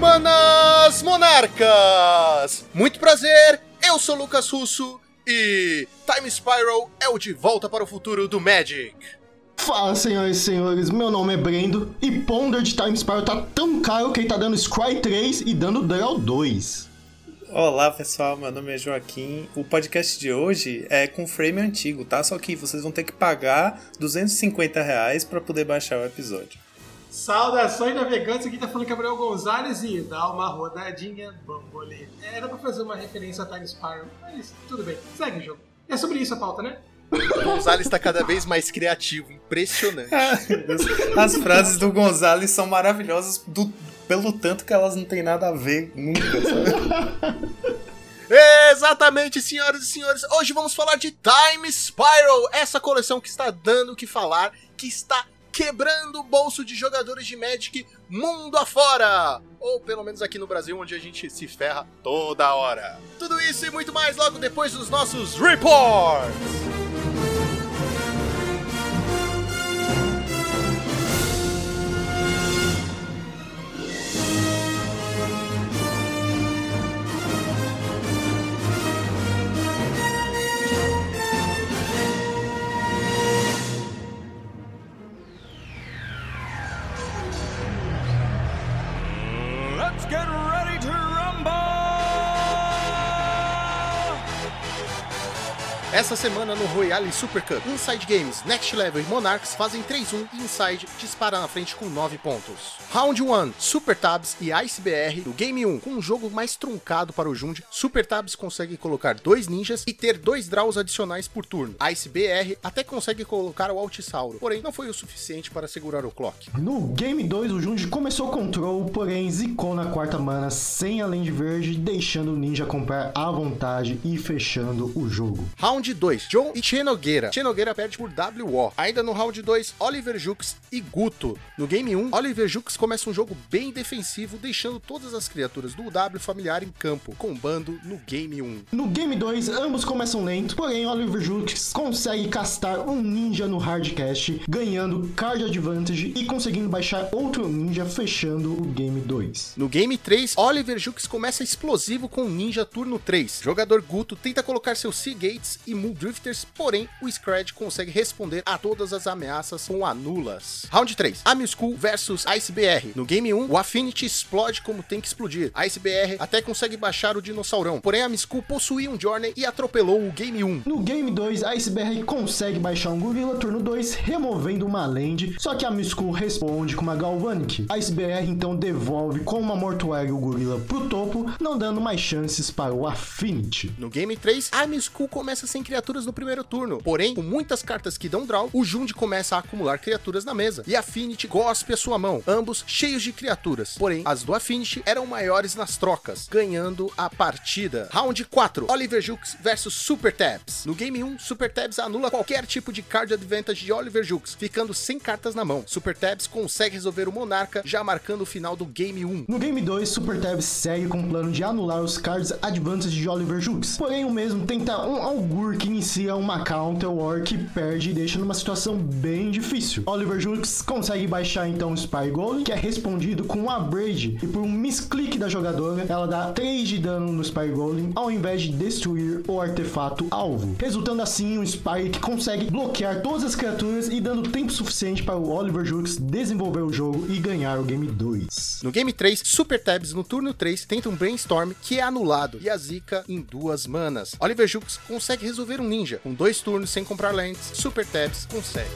Buenas monarcas! Muito prazer, eu sou Lucas Russo e Time Spiral é o de volta para o futuro do Magic. Fala, senhoras e senhores, meu nome é Brendo e Ponder de Time Spiral tá tão caro que ele tá dando Scry 3 e dando Draw 2. Olá pessoal, meu nome é Joaquim. O podcast de hoje é com frame antigo, tá? Só que vocês vão ter que pagar 250 reais pra poder baixar o episódio. Saudações navegantes, aqui tá falando Gabriel Gonzalez e dá uma rodadinha, bambolê. Era pra fazer uma referência a Time Spiral, mas tudo bem, segue o jogo. É sobre isso a pauta, né? O Gonzalez está cada vez mais criativo, impressionante. As frases do Gonzalez são maravilhosas do, pelo tanto que elas não têm nada a ver nunca, sabe? Exatamente, senhoras e senhores. Hoje vamos falar de Time Spiral, essa coleção que está dando o que falar, que está quebrando o bolso de jogadores de Magic mundo afora! Ou pelo menos aqui no Brasil, onde a gente se ferra toda hora. Tudo isso e muito mais logo depois dos nossos reports! Semana no Royale Super Cup, Inside Games, Next Level e Monarchs fazem 3-1 e Inside dispara na frente com 9 pontos. Round 1, Super Tabs e Ice BR no Game 1, com um jogo mais truncado para o Jund, Super Tabs consegue colocar dois ninjas e ter dois draws adicionais por turno. Ice BR até consegue colocar o Altisauro, porém não foi o suficiente para segurar o clock. No Game 2, o Junji começou o control, porém zicou na quarta mana sem a land verde, deixando o ninja comprar à vontade e fechando o jogo. Round 2, John e Chenogueira. Chenogueira perde por WO. Ainda no round 2, Oliver Jux e Guto. No game 1, Oliver Jux começa um jogo bem defensivo, deixando todas as criaturas do W familiar em campo, combando no game 1. No Game 2, ambos começam lento, porém Oliver Jux consegue castar um ninja no hardcast, ganhando card advantage e conseguindo baixar outro ninja, fechando o Game 2. No game 3, Oliver Jux começa explosivo com Ninja turno 3. Jogador Guto tenta colocar seus Sea Gates e Moon Drifters, porém o Scred consegue responder a todas as ameaças com anulas. Round 3, Amy School versus Ice BR. No game 1, o Affinity explode como tem que explodir. Ice BR até consegue baixar o dinossaurão, porém a School possuía um Journey e atropelou o game 1. No Game 2, a IceBR consegue baixar um gorila turno 2, removendo uma land, só que a Misku responde com uma Galvanic. A IceBR então devolve com uma Mortuário o gorila pro topo, não dando mais chances para o Affinity. No game 3, a School começa sem criaturas no primeiro turno, porém, com muitas cartas que dão draw, o Jund começa a acumular criaturas na mesa, e Affinity gospe a sua mão, ambos cheios de criaturas. Porém, as do Affinity eram maiores nas trocas, ganhando a partida. Round 4, Oliver Jux versus Super Tabs. No game 1, Super Tabs anula qualquer tipo de card advantage de Oliver Jux, ficando sem cartas na mão. Super Tabs consegue resolver o Monarca, já marcando o final do game 1. No Game 2, Super Tab segue com o plano de anular os cards advantage de Oliver Jux. Porém, o mesmo tenta um Augur que inicia uma Counter War que perde e deixa numa situação bem difícil. Oliver Jux consegue baixar então o Spy Golem, que é respondido com um Abrade, e por um misclick da jogadora, ela dá 3 de dano no Spy Golem, ao invés de destruir o artefato alvo. Resultando assim um Spy que consegue bloquear todas as criaturas e dando tempo suficiente para o Oliver Jux desenvolver o jogo e ganhar o Game 2. No game 3, Super Tabs no turno 3 tenta um Brainstorm que é anulado e a Zika em duas manas. Oliver Jux consegue resolver um ninja com dois turnos sem comprar lands, Super Tabs consegue.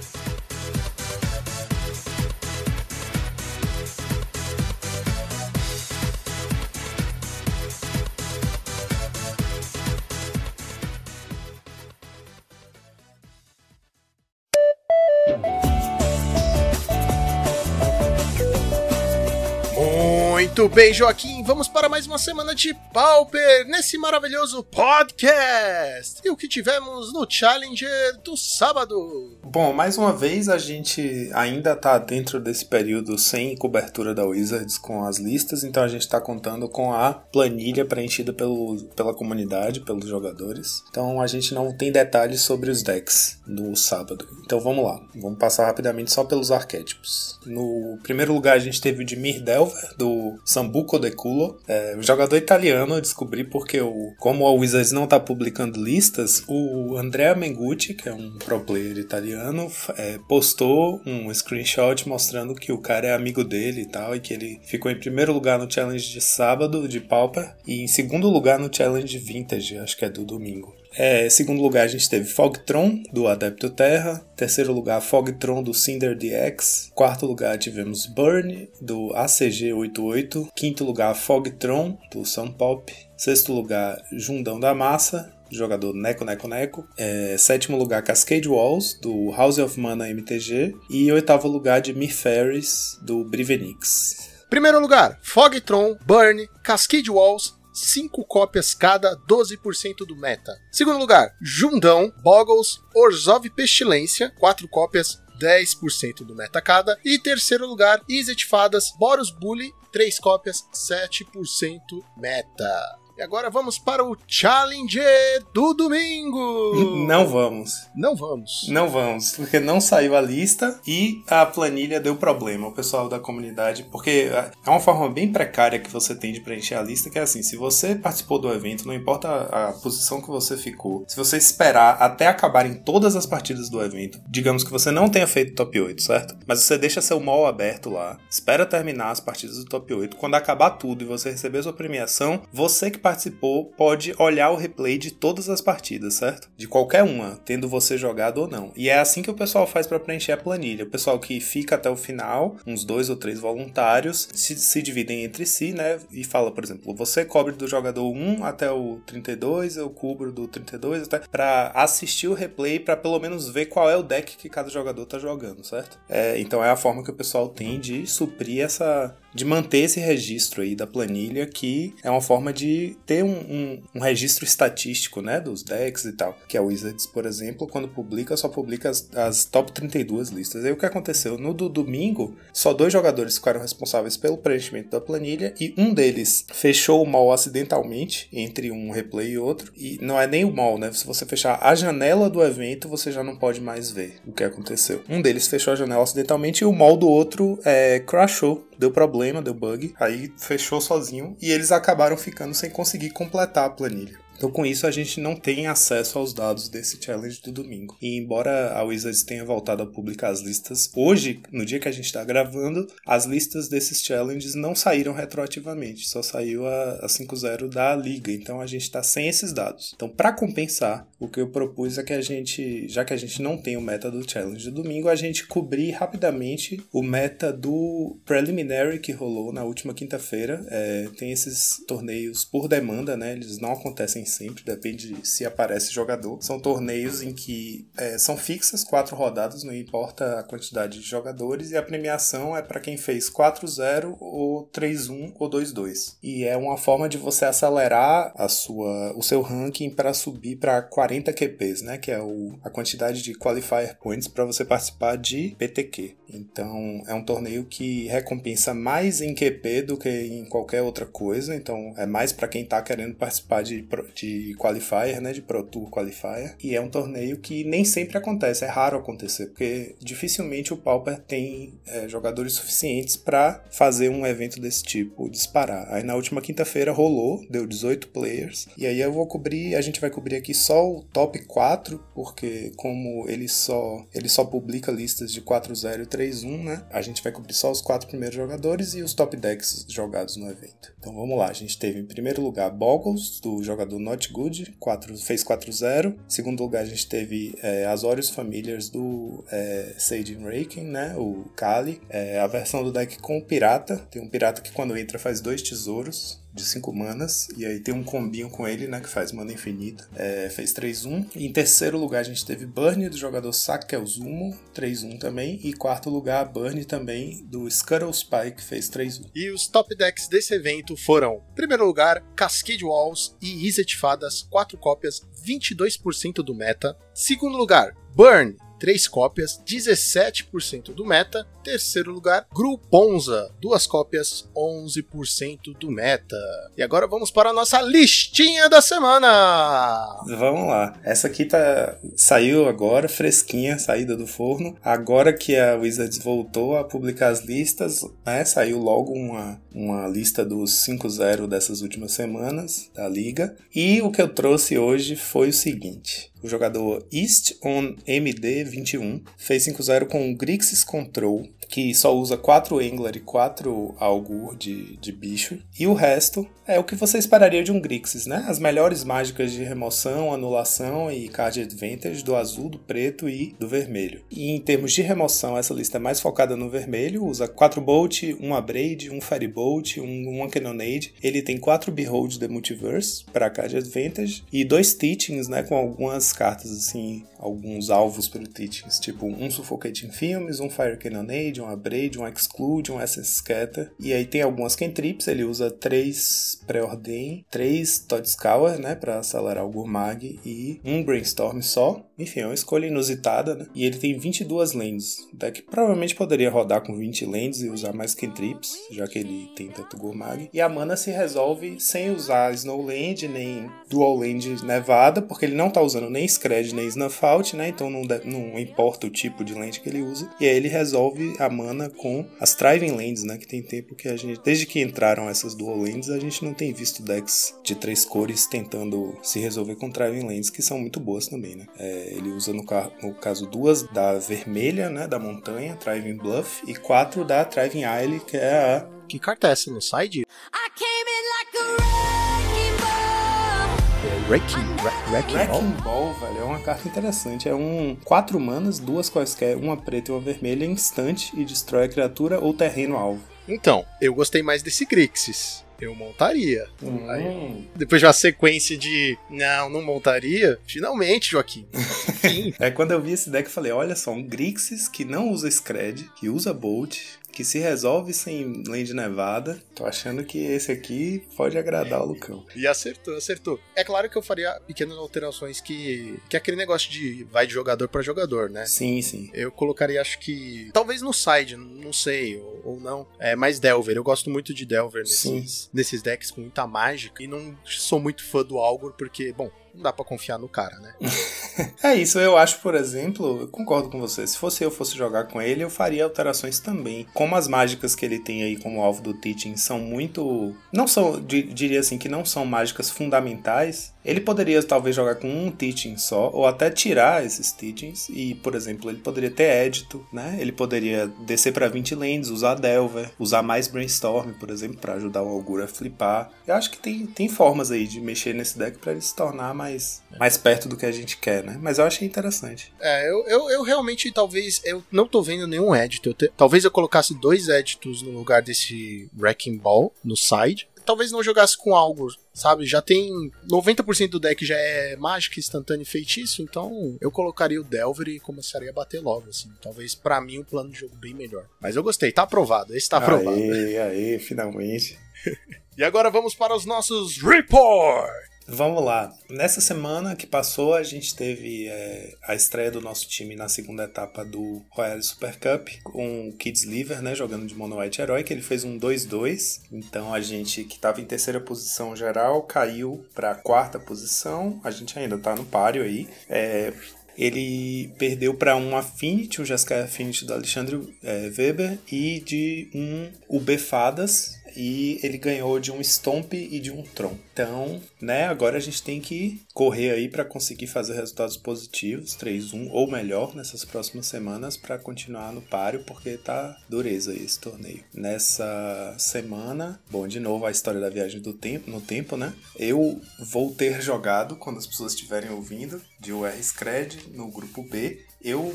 Muito bem, Joaquim, vamos para mais uma semana de Pauper nesse maravilhoso podcast. E o que tivemos no Challenger do sábado? Bom, mais uma vez a gente ainda tá dentro desse período sem cobertura da Wizards com as listas, então a gente tá contando com a planilha preenchida pelo, pela comunidade, pelos jogadores. Então a gente não tem detalhes sobre os decks no sábado. Então vamos lá, vamos passar rapidamente só pelos arquétipos. No primeiro lugar a gente teve o de Mirdelver, do Sambuco de Culo. É, o jogador italiano eu descobri porque, o, como a Wizards não tá publicando listas, o Andrea Mengucci, que é um pro player italiano, é, postou um screenshot mostrando que o cara é amigo dele e tal, e que ele ficou em primeiro lugar no challenge de sábado de Pauper e em segundo lugar no challenge Vintage, acho que é do domingo. É, segundo lugar, a gente teve Fogtron, do Adepto Terra. Terceiro lugar, Fogtron, do Cinder DX. Quarto lugar, tivemos Burn, do ACG88. Quinto lugar, Fogtron, do Sunpop. Sexto lugar, Jundão da Massa, do jogador Neko Neko Neko. É, sétimo lugar, Cascade Walls, do House of Mana MTG. E oitavo lugar, de Ferris, do Brivenix. Primeiro lugar, Fogtron, Burn, Cascade Walls, 5 cópias cada, 12% do meta. Segundo lugar, Jundão, Boggles, Orzhov Pestilência, 4 cópias, 10% do meta cada. E terceiro lugar, Izzet Fadas, Boros Bully, 3 cópias, 7% meta. E agora vamos para o Challenger do domingo. Não vamos. Não vamos. Não vamos, porque não saiu a lista e a planilha deu problema. O pessoal da comunidade, porque é uma forma bem precária que você tem de preencher a lista, que é assim, se você participou do evento, não importa a, a posição que você ficou, se você esperar até acabarem todas as partidas do evento, digamos que você não tenha feito top 8, certo? Mas você deixa seu mall aberto lá, espera terminar as partidas do top 8, quando acabar tudo e você receber sua premiação, você que participou pode olhar o replay de todas as partidas, certo? De qualquer uma, tendo você jogado ou não. E é assim que o pessoal faz para preencher a planilha. O pessoal que fica até o final, uns dois ou três voluntários, se, se dividem entre si, né? E fala, por exemplo, você cobre do jogador 1 até o 32, eu cubro do 32 até para assistir o replay para pelo menos ver qual é o deck que cada jogador tá jogando, certo? É, então é a forma que o pessoal tem de suprir essa de manter esse registro aí da planilha, que é uma forma de ter um, um, um, registro estatístico, né, dos decks e tal. Que a Wizards, por exemplo, quando publica, só publica as, as top 32 listas. Aí o que aconteceu? No do domingo, só dois jogadores ficaram responsáveis pelo preenchimento da planilha e um deles fechou o mall acidentalmente entre um replay e outro. E não é nem o mall, né? Se você fechar a janela do evento, você já não pode mais ver o que aconteceu. Um deles fechou a janela acidentalmente e o mall do outro é, crashou deu problema, deu bug, aí fechou sozinho e eles acabaram ficando sem conseguir completar a planilha. Então, com isso, a gente não tem acesso aos dados desse challenge do domingo. E embora a Wizards tenha voltado a publicar as listas, hoje, no dia que a gente está gravando, as listas desses challenges não saíram retroativamente, só saiu a, a 5.0 da liga. Então, a gente está sem esses dados. Então, para compensar, o que eu propus é que a gente, já que a gente não tem o meta do challenge do domingo, a gente cobrir rapidamente o meta do preliminary que rolou na última quinta-feira. É, tem esses torneios por demanda, né? Eles não acontecem nem sempre, depende se aparece jogador. São torneios em que é, são fixas, quatro rodadas, não importa a quantidade de jogadores, e a premiação é para quem fez 4-0 ou 3-1 ou 2-2. E é uma forma de você acelerar a sua, o seu ranking para subir para 40 QPs, né? Que é o, a quantidade de qualifier points para você participar de PTQ. Então é um torneio que recompensa mais em QP do que em qualquer outra coisa. Então é mais para quem está querendo participar de, de qualifier, né, de Pro Tour qualifier, e é um torneio que nem sempre acontece, é raro acontecer, porque dificilmente o Pauper tem é, jogadores suficientes para fazer um evento desse tipo disparar. Aí na última quinta-feira rolou, deu 18 players, e aí eu vou cobrir, a gente vai cobrir aqui só o top 4, porque como ele só ele só publica listas de 4-0 e 3-1, né? A gente vai cobrir só os quatro primeiros jogadores e os top decks jogados no evento. Então vamos lá, a gente teve em primeiro lugar Boggles, do jogador Not Good, 4, fez 4-0. Segundo lugar, a gente teve é, Azorius Familiars do é, Sage Raking, né? O Kali. É, a versão do deck com o Pirata. Tem um pirata que quando entra faz dois tesouros de 5 manas. E aí tem um combinho com ele, né? Que faz mana infinita. É, fez 3-1. Em terceiro lugar, a gente teve Burn do jogador Sakelzumo, 3-1 também. E quarto lugar, Burn também do Scuttle Spy, que fez 3-1. E os top decks desse evento foram: primeiro lugar, Cascade Walls e Izzet Fadas, 4 cópias, 22% do meta. Segundo lugar, Burn, três cópias, 17% do meta. Terceiro lugar, Gruponza, duas cópias, 11% do meta. E agora vamos para a nossa listinha da semana. Vamos lá. Essa aqui tá saiu agora, fresquinha, saída do forno. Agora que a Wizards voltou a publicar as listas, né? Saiu logo uma, uma lista dos 5-0 dessas últimas semanas da liga. E o que eu trouxe hoje foi o seguinte: o jogador East on MD21 fez 5-0 com o Grixis Control, que só usa 4 Angler e 4 Augur de, de bicho. E o resto é o que você esperaria de um Grixis, né? As melhores mágicas de remoção, anulação e card advantage do azul, do preto e do vermelho. E em termos de remoção, essa lista é mais focada no vermelho, usa 4 Bolt, 1 Abrade, 1 Firebolt, 1, 1 Cannonade. Ele tem 4 Behold the Multiverse para card advantage e dois Teachings, né, com algumas cartas assim, alguns alvos pelo Teachings, tipo um Suffocating Films, um Fire Cannonade, um Abrade, um Exclude, um Essence Scatter. E aí tem algumas cantrips, ele usa 3 Preordain, 3 Todscour, né, para acelerar o Gurmag e um Brainstorm só. Enfim, é uma escolha inusitada, né? E ele tem 22 lands. O deck provavelmente poderia rodar com 20 lands e usar mais cantrips, já que ele tem tanto Gurmag. E a mana se resolve sem usar Snowland nem Dual Land Nevada, porque ele não tá usando nem Scred nem Snuff Out, né? Então não, não importa o tipo de land que ele usa. E aí ele resolve a mana com as Thriving Lands, né? Que tem tempo que a gente, desde que entraram essas Dual Lands, a gente não tem visto decks de três cores tentando se resolver com Thriving Lands, que são muito boas também, né? É, ele usa no, no, caso duas da vermelha, né? Da montanha, Thriving Bluff, e quatro da Thriving Isle, que é a. Que carta é essa no side? I came in like a wrecking ball. Wrecking, Wrecking, Wrecking Ball? Wrecking Ball, velho, é uma carta interessante. É um quatro manas, duas quaisquer, uma preta e uma vermelha, instante e destrói a criatura ou terreno alvo. Então, eu gostei mais desse Grixis. Eu montaria. Hum. Aí, depois de uma sequência de não, não montaria, finalmente, Joaquim. Enfim. É quando eu vi esse deck eu falei, olha só, um Grixis que não usa Scred, que usa Bolt, que se resolve sem Land Nevada. Tô achando que esse aqui pode agradar o Lucão. E acertou, acertou. É claro que eu faria pequenas alterações que. Que é aquele negócio de vai de jogador para jogador, né? Sim, sim. Eu colocaria, acho que. Talvez no side, não sei, ou, ou não. É mais Delver. Eu gosto muito de Delver nesses, nesses decks com muita mágica. E não sou muito fã do Algor, porque, bom, não dá pra confiar no cara, né? é isso, eu acho, por exemplo, eu concordo com você. Se fosse eu fosse jogar com ele, eu faria alterações também. Como as mágicas que ele tem aí como alvo do Teaching são muito. Não são, diria assim, que não são mágicas fundamentais. Ele poderia talvez jogar com um teaching só, ou até tirar esses teachings, e, por exemplo, ele poderia ter édito, né? Ele poderia descer para 20 lands, usar Delver, usar mais Brainstorm, por exemplo, para ajudar o Augur a flipar. Eu acho que tem, tem formas aí de mexer nesse deck para ele se tornar mais, mais perto do que a gente quer, né? Mas eu achei interessante. É, eu, eu, eu realmente talvez. Eu não tô vendo nenhum te, talvez eu colocasse dois editos no lugar desse Wrecking Ball no side. Talvez não jogasse com algo, sabe? Já tem 90% do deck já é mágica, instantâneo e feitiço, então eu colocaria o Delver e começaria a bater logo, assim. Talvez para mim um plano de jogo bem melhor. Mas eu gostei, tá aprovado, esse tá aprovado. Aê, aê, finalmente. e agora vamos para os nossos reports. Vamos lá. Nessa semana que passou, a gente teve é, a estreia do nosso time na segunda etapa do Royal Super Cup, com o Kids Liver, né, jogando de Mono White Herói, que ele fez um 2-2. Então a gente que estava em terceira posição geral caiu para a quarta posição. A gente ainda está no páreo aí. É, ele perdeu para um Affinity, um Jeskai Affinity do Alexandre é, Weber, e de um UB Fadas, e ele ganhou de um Stomp e de um Tron. Então, né, agora a gente tem que correr aí para conseguir fazer resultados positivos, 3-1 ou melhor nessas próximas semanas para continuar no páreo, porque tá dureza esse torneio. Nessa semana, bom, de novo a história da viagem do tempo, no tempo, né? Eu vou ter jogado quando as pessoas estiverem ouvindo de UR Scred no grupo B. Eu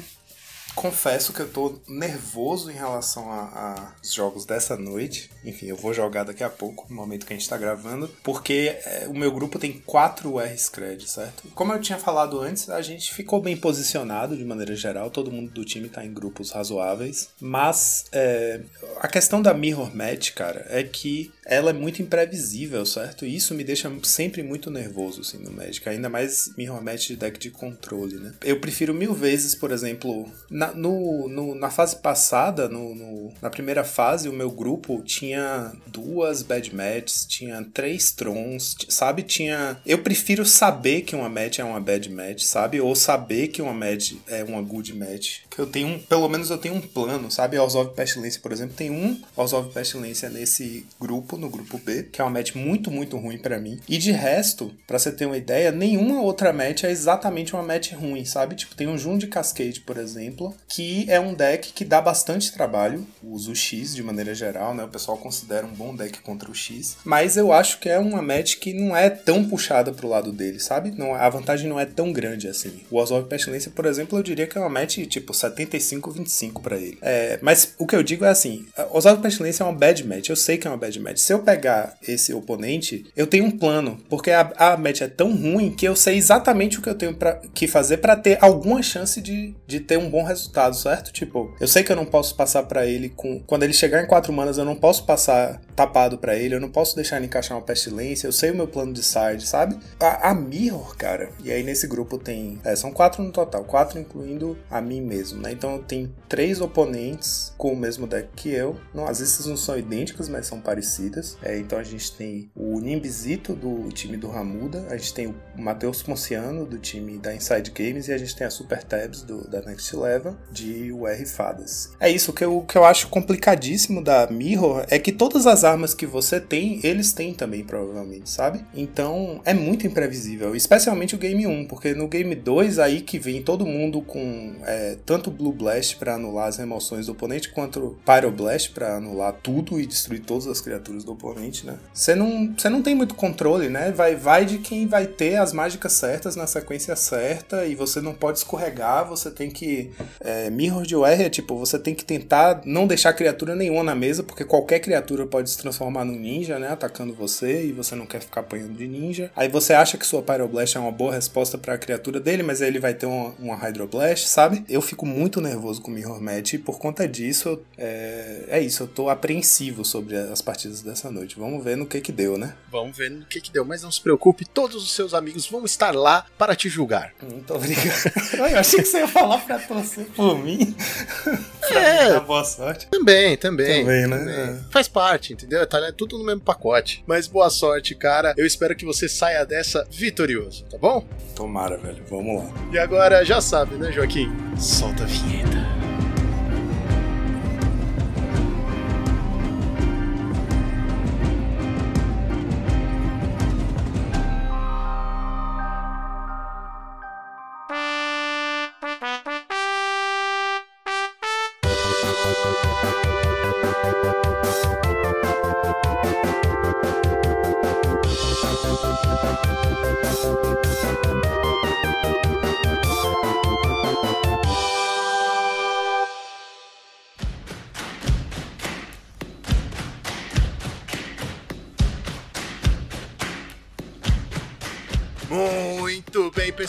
confesso que eu tô nervoso em relação a- jogos dessa noite. Enfim, eu vou jogar daqui a pouco, no momento que a gente tá gravando, porque é, o meu grupo tem 4 R-Scred, certo? Como eu tinha falado antes, a gente ficou bem posicionado de maneira geral, todo mundo do time tá em grupos razoáveis, mas é, a questão da Mirror Match, cara, é que ela é muito imprevisível, certo? E isso me deixa sempre muito nervoso, assim, no Magic. Ainda mais Mirror Match de deck de controle, né? Eu prefiro mil vezes, por exemplo, na, no, no- na fase passada, no, no- na primeira fase, o meu grupo tinha duas Bad Matches, tinha três Trons, sabe? Tinha... Eu prefiro saber que uma match é uma Bad Match, sabe? Ou saber que uma match é uma Good Match. Eu tenho um... Pelo menos eu tenho um plano, sabe? House of Pestilência, por exemplo, tem um of Pestilência nesse grupo, no grupo B, que é uma match muito, muito ruim pra mim. E de resto, pra você ter uma ideia, nenhuma outra match é exatamente uma match ruim, sabe? Tipo, tem um Jun de Cascade, por exemplo, que é um deck que dá bastante trabalho, usa o X de maneira geral, né? O pessoal considera um bom deck contra o X. Mas eu acho que é uma match que não é tão puxada pro lado dele, sabe? Não, a vantagem não é tão grande assim. O of Pestilência, por exemplo, eu diria que é uma match tipo 75-25 pra ele. É, mas o que eu digo é assim: o House of Pestilência é uma bad match. Eu sei que é uma bad match. Se eu pegar esse oponente, eu tenho um plano. Porque a, a match é tão ruim que eu sei exatamente o que eu tenho pra, que fazer pra ter alguma chance de, de ter um bom resultado, certo? Tipo, eu sei que eu não posso passar pra ele com. Quando ele chegar em 4 manas, eu não posso passar tapado pra ele, eu não posso deixar ele encaixar uma pestilência, eu sei o meu plano de side, sabe? A, a Mirror, cara, e aí nesse grupo tem. é, são quatro no total, quatro incluindo a mim mesmo, né? Então eu tenho três oponentes com o mesmo deck que eu. Não, as listas não são idênticas, mas são parecidas. É, então a gente tem o Nimbizito do time do Ramuda, a gente tem o Matheus Ponciano do time da Inside Games e a gente tem a Super Tabs do, da Next Level de UR Fadas. É isso, o que eu, o que eu acho complicadíssimo da Mirror é que todas as armas que você tem, eles têm também, provavelmente, sabe? Então é muito imprevisível, especialmente o Game 1, porque no Game 2 aí que vem todo mundo com é, tanto Blue Blast pra anular as remoções do oponente, quanto Pyroblast pra anular tudo e destruir todas as criaturas do oponente, né? Você não, você não tem muito controle, né? Vai, vai de quem vai ter as mágicas certas na sequência certa e você não pode escorregar, você tem que. É, Mirror de UR é tipo, você tem que tentar não deixar criatura nenhuma na mesa, porque qualquer criatura pode se transformar num ninja, né? Atacando você e você não quer ficar apanhando de ninja. Aí você acha que sua Pyroblast é uma boa resposta pra criatura dele, mas aí ele vai ter uma, uma Hydroblast, sabe? Eu fico muito nervoso com o Mirror Match e por conta disso, é, é isso, eu tô apreensivo sobre as partidas dessa noite. Vamos ver no que que deu, né? Vamos ver no que que deu, mas não se preocupe, todos os seus amigos vão estar lá para te julgar. Muito obrigado. Eu achei que você ia falar pra torcer por mim. É. dar boa sorte. Também, também. Também, né? Faz parte, entendeu? Tá né? tudo no mesmo pacote. Mas boa sorte, cara. Eu espero que você saia dessa vitorioso, tá bom? Tomara, velho. Vamos lá. E agora já sabe, né, Joaquim? Solta a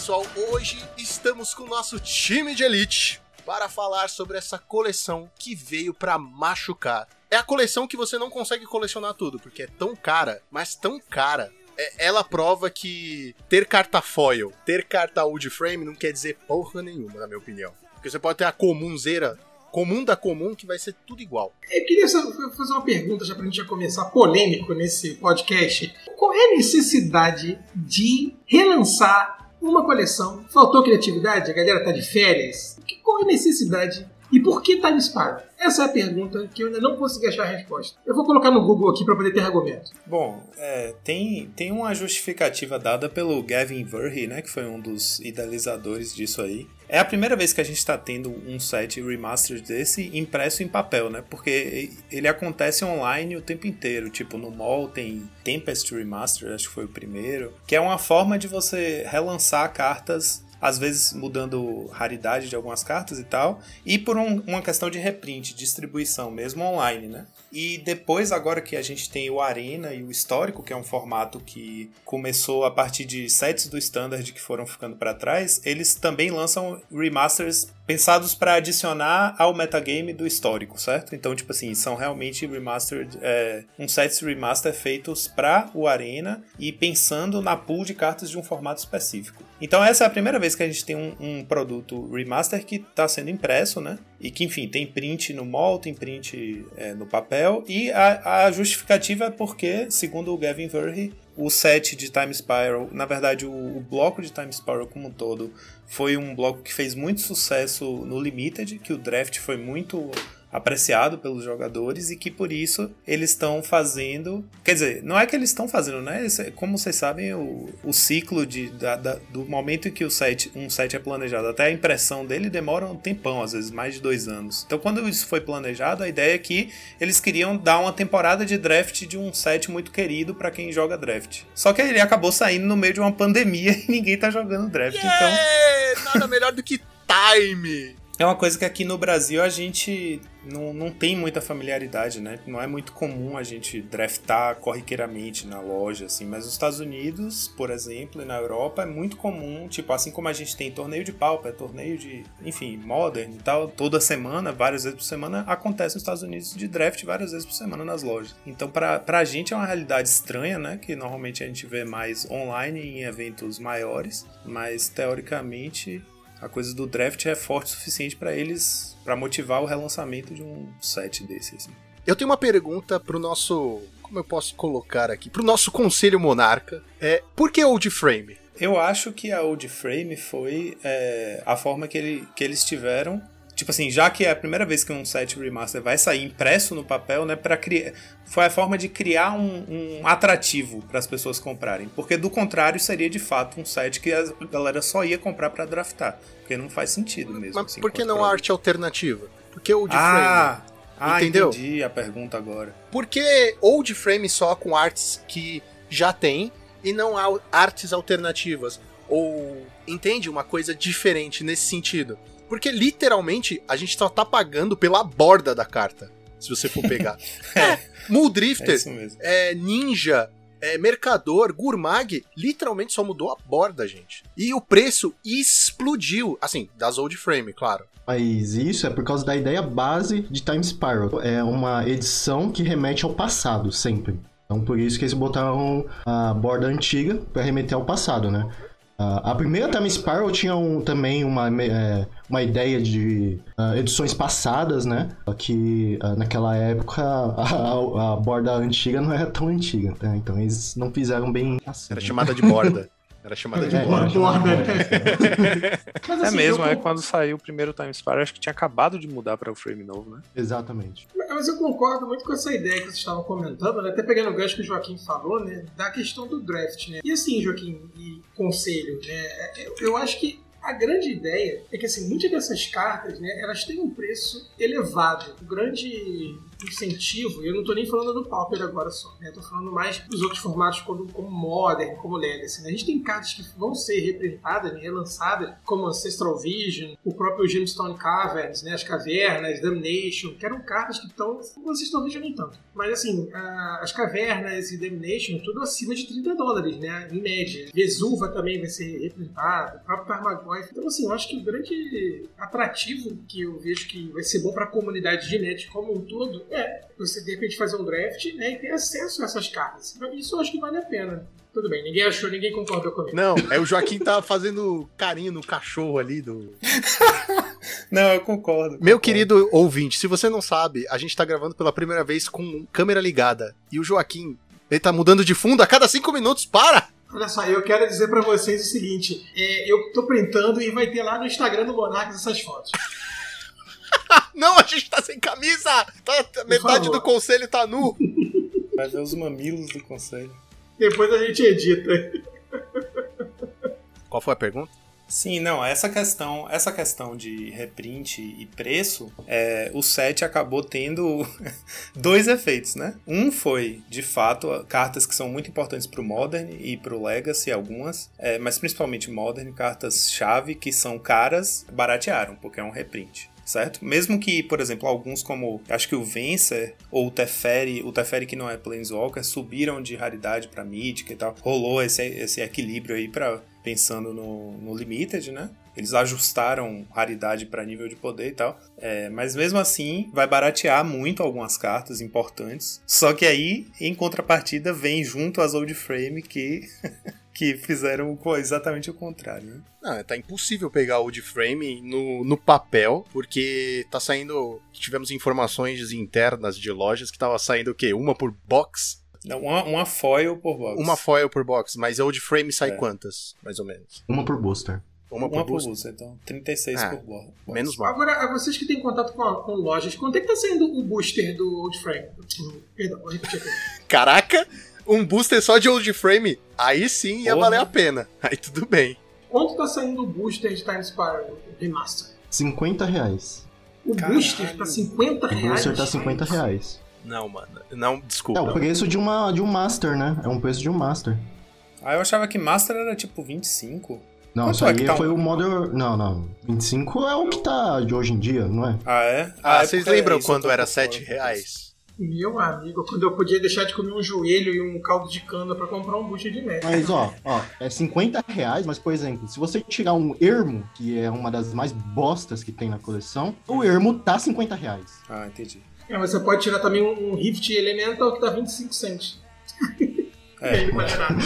pessoal. Hoje estamos com o nosso time de elite para falar sobre essa coleção que veio para machucar. É a coleção que você não consegue colecionar tudo, porque é tão cara, mas tão cara. É- ela prova que ter carta foil, ter carta old frame não quer dizer porra nenhuma, na minha opinião. Porque você pode ter a comunzeira, comum da comum, que vai ser tudo igual. Eu queria fazer uma pergunta já pra gente já começar polêmico nesse podcast. Qual é a necessidade de relançar uma coleção? Faltou criatividade? A galera tá de férias? Que- Qual é a necessidade? E por que Time Sparrow? Essa é a pergunta que eu ainda não consegui achar a resposta. Eu vou colocar no Google aqui pra poder ter argumento. Bom, é, tem, tem uma justificativa dada pelo Gavin Verhey, né, que foi um dos idealizadores disso aí. É a primeira vez que a gente está tendo um set remastered desse impresso em papel, né? Porque ele acontece online o tempo inteiro. Tipo, no mall tem Tempest Remastered, acho que foi o primeiro, que é uma forma de você relançar cartas às vezes mudando raridade de algumas cartas e tal, e por um- uma questão de reprint, distribuição, mesmo online, né? E depois, agora que a gente tem o Arena e o Histórico, que é um formato que começou a partir de sets do Standard que foram ficando para trás, eles também lançam remasters pensados para adicionar ao metagame do histórico, certo? Então, tipo assim, são realmente remastered, é, um sets remaster feitos para o Arena e pensando na pool de cartas de um formato específico. Então, essa é a primeira vez que a gente tem um, um produto remaster que está sendo impresso, né? E que, enfim, tem print no mall, tem print é, no papel. E a, a justificativa é porque, segundo o Gavin Verhey, o set de Time Spiral, na verdade, o, o bloco de Time Spiral como um todo, foi um bloco que fez muito sucesso no Limited, que o draft foi muito apreciado pelos jogadores e que por isso eles estão fazendo. Quer dizer, não é que eles estão fazendo, né? Esse- Como vocês sabem, o, o ciclo de, da- da- do momento em que o set, um set é planejado até a impressão dele demora um tempão, às vezes mais de dois anos. Então, quando isso foi planejado, a ideia é que eles queriam dar uma temporada de draft de um set muito querido para quem joga draft. Só que ele acabou saindo no meio de uma pandemia e ninguém tá jogando draft. Então. É, nada melhor do que time. É uma coisa que aqui no Brasil a gente não, não tem muita familiaridade, né? Não é muito comum a gente draftar corriqueiramente na loja, assim. Mas nos Estados Unidos, por exemplo, e na Europa é muito comum, tipo, assim como a gente tem torneio de pauper, torneio de, enfim, modern e tal, toda semana, várias vezes por semana, acontece nos Estados Unidos de draft várias vezes por semana nas lojas. Então, pra, pra gente é uma realidade estranha, né? Que normalmente a gente vê mais online em eventos maiores, mas teoricamente a coisa do draft é forte o suficiente pra eles pra motivar o relançamento de um set desse assim. Eu tenho uma pergunta pro nosso. Como eu posso colocar aqui? Pro nosso conselho monarca. É, por que Old Frame? Eu acho que a Old Frame foi é, a forma que, ele, que eles tiveram. Tipo assim, já que é a primeira vez que um set remaster vai sair impresso no papel, né, para criar, foi a forma de criar um, um atrativo para as pessoas comprarem, porque do contrário seria de fato um set que a galera só ia comprar para draftar, porque não faz sentido mesmo. Mas assim, por que não produto. arte alternativa? Por que Old Ah, Frame? ah, Entendeu? entendi a pergunta agora. Por que Old Frame só com artes que já tem e não há artes alternativas? Ou entende uma coisa diferente nesse sentido? Porque literalmente a gente só tá pagando pela borda da carta. Se você for pegar. é, Mul É mesmo. é, Ninja, é, Mercador, Gurmag, literalmente só mudou a borda, gente. E o preço explodiu. Assim, das Old Frame, claro. Mas isso é por causa da ideia base de Time Spiral. É uma edição que remete ao passado, sempre. Então por isso que eles botaram a borda antiga para remeter ao passado, né? Ah, a primeira Time Spiral tinha um- também uma, é, uma ideia de ah, edições passadas, né? Só que ah, naquela época a, a borda antiga não era tão antiga, tá? Então eles não fizeram bem assim. Era chamada de borda. Era chamada de É, borda. Borda. Mas, É assim, mesmo, eu- é quando saiu o primeiro Time Spiral, acho que tinha acabado de mudar para o frame novo, né? Exatamente. Mas eu concordo muito com essa ideia que vocês estavam comentando, né? até pegando o gancho que o Joaquim falou, né? Da questão do draft, né? E assim, Joaquim, e conselho, né? Eu, eu acho que a grande ideia é que, assim, muitas dessas cartas, né? Elas têm um preço elevado. O grande incentivo, eu não tô nem falando do Pauper agora só, né? Tô falando mais dos outros formatos como, como Modern, como Legacy, né? A gente tem cartas que vão ser reprintadas, né? relançadas, como Ancestral Vision, o próprio Gemstone Caverns, né? As Cavernas, Damnation, que eram cartas que estão... Ancestral Vision nem tanto. Mas, assim, a- as Cavernas e Damnation, tudo acima de 30 dólares, né? Em média. Vesuva também vai ser reprintado, o próprio Tarmogoyf. Então, assim, eu acho que o grande atrativo que eu vejo que vai ser bom para a comunidade de net como um todo é você, de repente, fazer um draft né, e ter acesso a essas cartas. Isso eu acho que vale a pena. Tudo bem, ninguém achou, ninguém concordou comigo. Não, é o Joaquim tá fazendo carinho no cachorro ali do. Não, eu concordo. Meu concordo. querido ouvinte, se você não sabe, a gente tá gravando pela primeira vez com câmera ligada. E o Joaquim, ele tá mudando de fundo a cada cinco minutos. Para! Olha só, eu quero dizer pra vocês o seguinte: é, eu tô printando e vai ter lá no Instagram do Monarcas essas fotos. Não, a gente tá sem camisa! Tá- metade do conselho tá nu. Vai ver os mamilos do conselho. Depois a gente edita. Qual foi a pergunta? Sim, não, essa questão, essa questão de reprint e preço, é, o set acabou tendo dois efeitos, né? Um foi, de fato, cartas que são muito importantes pro Modern e pro Legacy, algumas, é, mas principalmente Modern, cartas-chave que são caras, baratearam, porque é um reprint certo? Mesmo que, por exemplo, alguns como acho que o Vencer ou o Teferi, o Teferi que não é Planeswalker, subiram de raridade para Mítica e tal. Rolou esse, esse equilíbrio aí para pensando no, no Limited, né? Eles ajustaram raridade para nível de poder e tal. É, mas mesmo assim, vai baratear muito algumas cartas importantes. Só que aí, em contrapartida, vem junto as Old Frame que. que fizeram exatamente o contrário. Né? Não, tá impossível pegar o de frame no, no papel, porque tá saindo. Tivemos informações internas de lojas que tava saindo o quê? Uma por box? Não, uma, uma foil por box. Uma foil por box, mas o de frame sai É. quantas, mais ou menos? Uma por booster. Uma, Uma por por booster? booster, então 36 Ah, por bo- box. Menos mal. Agora, a vocês que têm contato com, a- com lojas, quanto é que tá saindo o booster do Old Frame? Perdão, vou repetir aqui. Caraca! Um booster só de old frame, aí sim ia Porra. valer a pena. Aí tudo bem. Quanto tá saindo o booster de Time Spiral Remaster? 50 reais. O Caralho. booster tá 50 O reais? booster tá 50 reais. Não, mano. Não, É desculpa. o preço de, uma, de um Master, né? É um preço de um Master. Ah, eu achava que Master era tipo 25. Não, Quanto isso é aí que tá um- foi o Modern. Não, não. 25 é o que tá de hoje em dia, não é? Ah, é? Ah, é vocês porque lembram isso eu quando era por fora, 7 por reais? Meu amigo, quando eu podia deixar de comer um joelho e um caldo de cana pra comprar um booster de Magic. Mas, ó, ó, é 50 reais, mas, por exemplo, se você tirar um ermo, que é uma das mais bostas que tem na coleção, o ermo tá 50 reais. Ah, entendi. É, mas você pode tirar também um, um Rift Elemental que dá 25 cents. É. Nada.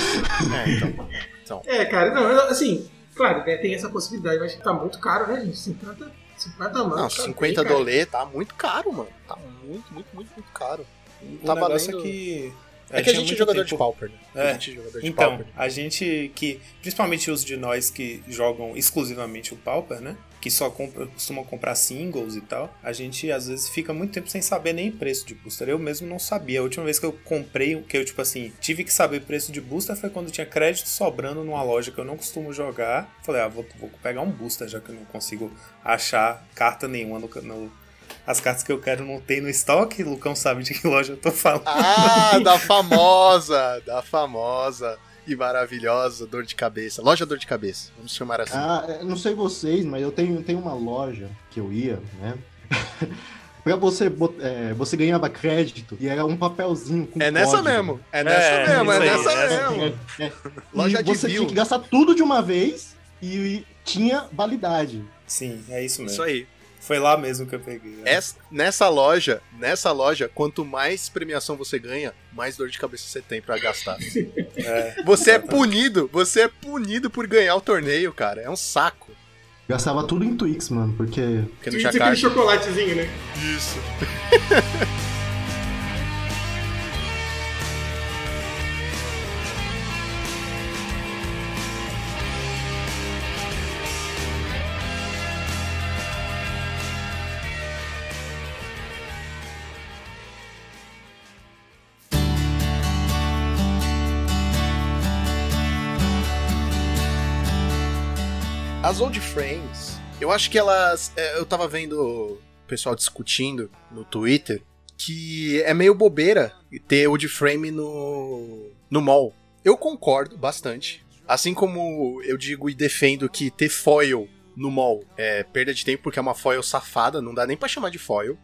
É, então. É, cara, não, assim, claro, né, tem essa possibilidade, mas tá muito caro, né, gente? 50, 50 mano. Não, tá 50 bem caro. dolê tá muito caro, mano. Tá muito, muito, muito, muito caro. O Tá negócio valendo- é que... É, que a gente é jogador tempo- de pauper, né? É. A gente é jogador de Então, pauper. a gente que, principalmente os de nós que jogam exclusivamente o Pauper, né? Que só compra, costumam comprar singles e tal, a gente às vezes fica muito tempo sem saber nem preço de booster. Eu mesmo não sabia. A última vez que eu comprei, que eu, tipo assim, tive que saber preço de booster foi quando tinha crédito sobrando numa loja que eu não costumo jogar. Falei, ah, vou, vou pegar um booster, já que eu não consigo achar carta nenhuma no. no as cartas que eu quero não tem no estoque, o Lucão sabe de que loja eu tô falando. Ah, da famosa, da famosa e maravilhosa dor de cabeça. Loja dor de cabeça, vamos chamar assim. Ah, é, não sei vocês, mas eu tenho, tenho uma loja que eu ia, né? pra você, é, você ganhava crédito e era um papelzinho com é nessa código. mesmo, é nessa É, mesmo, é aí, nessa essa- mesmo. É, é. Loja e de você tinha que gastar tudo de uma vez e tinha validade. Sim, é isso mesmo. Isso aí. Foi lá mesmo que eu peguei. né? Essa- nessa loja, nessa loja, quanto mais premiação você ganha, mais dor de cabeça você tem pra gastar. É. Você é punido, você é punido por ganhar o torneio, cara. É um saco. Gastava tudo em Twix, mano, porque Porque no Isso aquele chocolatezinho, né? Isso. As old frames, eu acho que elas. é, Eu tava vendo o pessoal discutindo no Twitter que é meio bobeira ter old frame no, no mall. Eu concordo bastante. Assim como eu digo e defendo que ter foil no mall é perda de tempo porque é uma foil safada, não dá nem pra chamar de foil.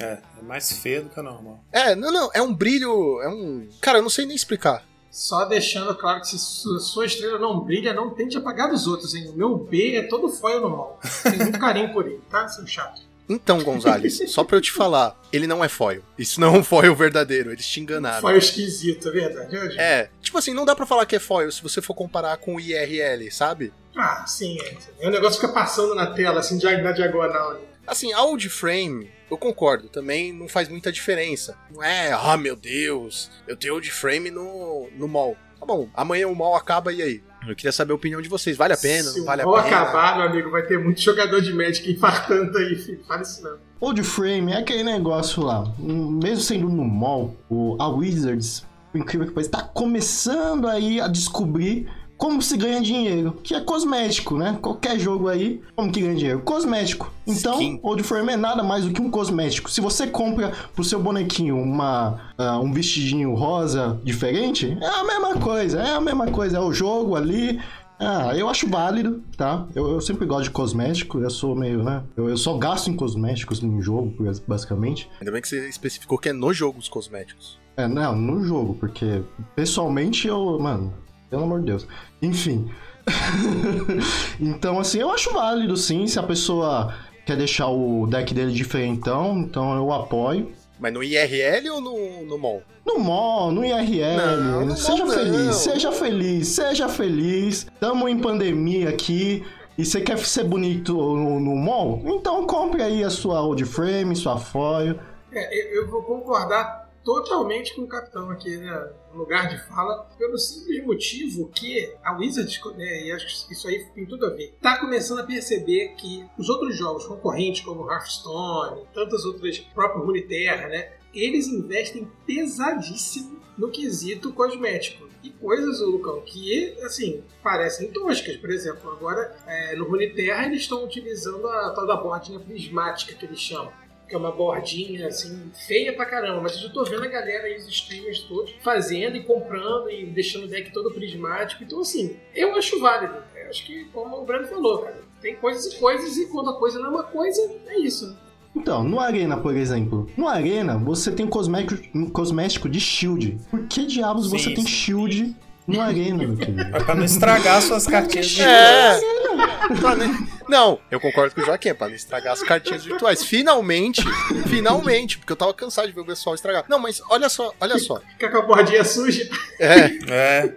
É, é mais feio do que o normal. É, não, não, é um brilho, é um... Cara, eu não sei nem explicar. Só deixando claro que se su- sua estrela não brilha, não tente apagar dos outros, hein? O meu B é todo foil no mal. Tem muito carinho por ele, tá, seu chato? Então, Gonzales, só pra eu te falar, ele não é foil. Isso não é um foil verdadeiro, eles te enganaram. Foil esquisito, é verdade. Hoje? É, tipo assim, não dá pra falar que é foil se você for comparar com o IRL, sabe? Ah, sim, é. É um negócio que fica passando na tela, assim, na diagonal. né? Assim, a old frame, eu concordo, também não faz muita diferença. Não é, ah, meu Deus, eu tenho old frame no, no mall. Tá bom, amanhã o mall acaba e aí? Eu queria saber a opinião de vocês. Vale a pena? Se Não vale a pena? acabar, meu amigo, vai ter muito jogador de Magic infartando aí, filho. Fala isso não. Old Frame é aquele negócio lá. Hum, Mesmo sendo no mall, o, a Wizards, por incrível que pareça, tá começando aí a descobrir como se ganha dinheiro, que é cosmético, né? Qualquer jogo aí, como que ganha dinheiro? Cosmético. Então, Skin. Old Frame é nada mais do que um cosmético. Se você compra pro seu bonequinho uma, ah, um vestidinho rosa diferente, é a mesma coisa, é a mesma coisa, é o jogo ali. Ah, eu acho válido, tá? Eu, eu sempre gosto de cosmético, eu sou meio, né? Eu, eu só gasto em cosméticos no jogo, basicamente. Ainda bem que você especificou que é no jogo os cosméticos. É, não, no jogo, porque pessoalmente eu, mano, pelo amor de Deus. Enfim. então, assim, eu acho válido sim, se a pessoa quer deixar o deck dele diferentão, então eu apoio. Mas no IRL ou no, no mall? No mall, no IRL, Não, no seja não. feliz, seja feliz, seja feliz. Tamo em pandemia aqui. E você quer ser bonito no, no mall? Então compre aí a sua old frame, sua foil. É, eu, eu vou concordar totalmente com o capitão aqui, né? No lugar de fala, pelo simples motivo que a Wizards, né, e acho que isso aí tem tudo a ver, tá começando a perceber que os outros jogos concorrentes, como Hearthstone, tantas outras, próprio Runeterra, né? Eles investem pesadíssimo no quesito cosmético. E coisas, Lucão, que, assim, parecem toscas. Por exemplo, agora é, no Runeterra eles estão utilizando a tal da bordinha prismática que eles chamam que é uma bordinha assim, feia pra caramba, mas eu já tô vendo a galera aí, os streamers todos, fazendo e comprando e deixando o deck todo prismático. Então, assim, eu acho válido. Eu acho que, como o Brando falou, cara, tem coisas e coisas, e quando a coisa não é uma coisa, é isso. Então, no Arena, por exemplo. No Arena, você tem cosmético, um cosmético de shield. Por que diabos Sim, você tem sim. shield no Arena, meu querido? É pra não estragar suas cartinhas É! Pra nem- Não, eu concordo com o Joaquim, é pra não estragar as cartinhas virtuais. Finalmente, finalmente, porque eu tava cansado de ver o pessoal estragar. Não, mas olha só, olha só. Fica com a bordinha suja. É, É,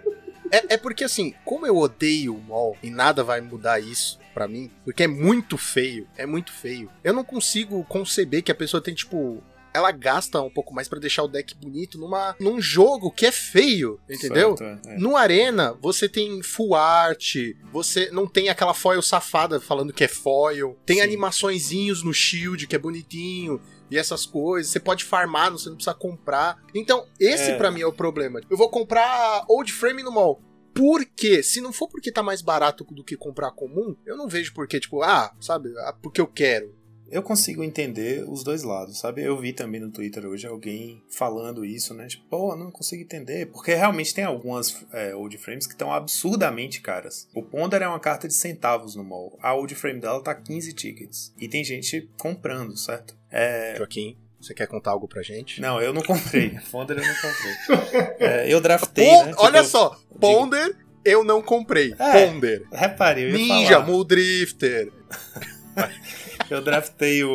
é, é porque assim, como eu odeio o mall e nada vai mudar isso pra mim, porque é muito feio, é muito feio. Eu não consigo conceber que a pessoa tem, tipo. Ela gasta um pouco mais pra deixar o deck bonito numa, num jogo que é feio, entendeu? certo, é. No Arena, você tem full art, você não tem aquela foil safada falando que é foil, tem Sim. animaçõezinhos no shield que é bonitinho e essas coisas, você pode farmar, você não precisa comprar. Então, esse É. pra mim é o problema. Eu vou comprar old frame no mall. Por quê? Se não for porque tá mais barato do que comprar comum, eu não vejo por que, tipo, ah, sabe, ah, porque eu quero. Eu consigo entender os dois lados, sabe? Eu vi também no Twitter hoje alguém falando isso, né? Tipo, pô, não consigo entender. Porque realmente tem algumas é, old frames que estão absurdamente caras. O Ponder é uma carta de centavos no mall. A old frame dela tá 15 tickets. E tem gente comprando, certo? É, Joaquim, você quer contar algo pra gente? Não, eu não comprei. Ponder eu não comprei. É, eu draftei, Pon- né? Tipo, olha eu- só, Ponder, eu não comprei. É. Ponder. Repare, eu ia Ninja, falar. Muldrifter. Eu draftei o,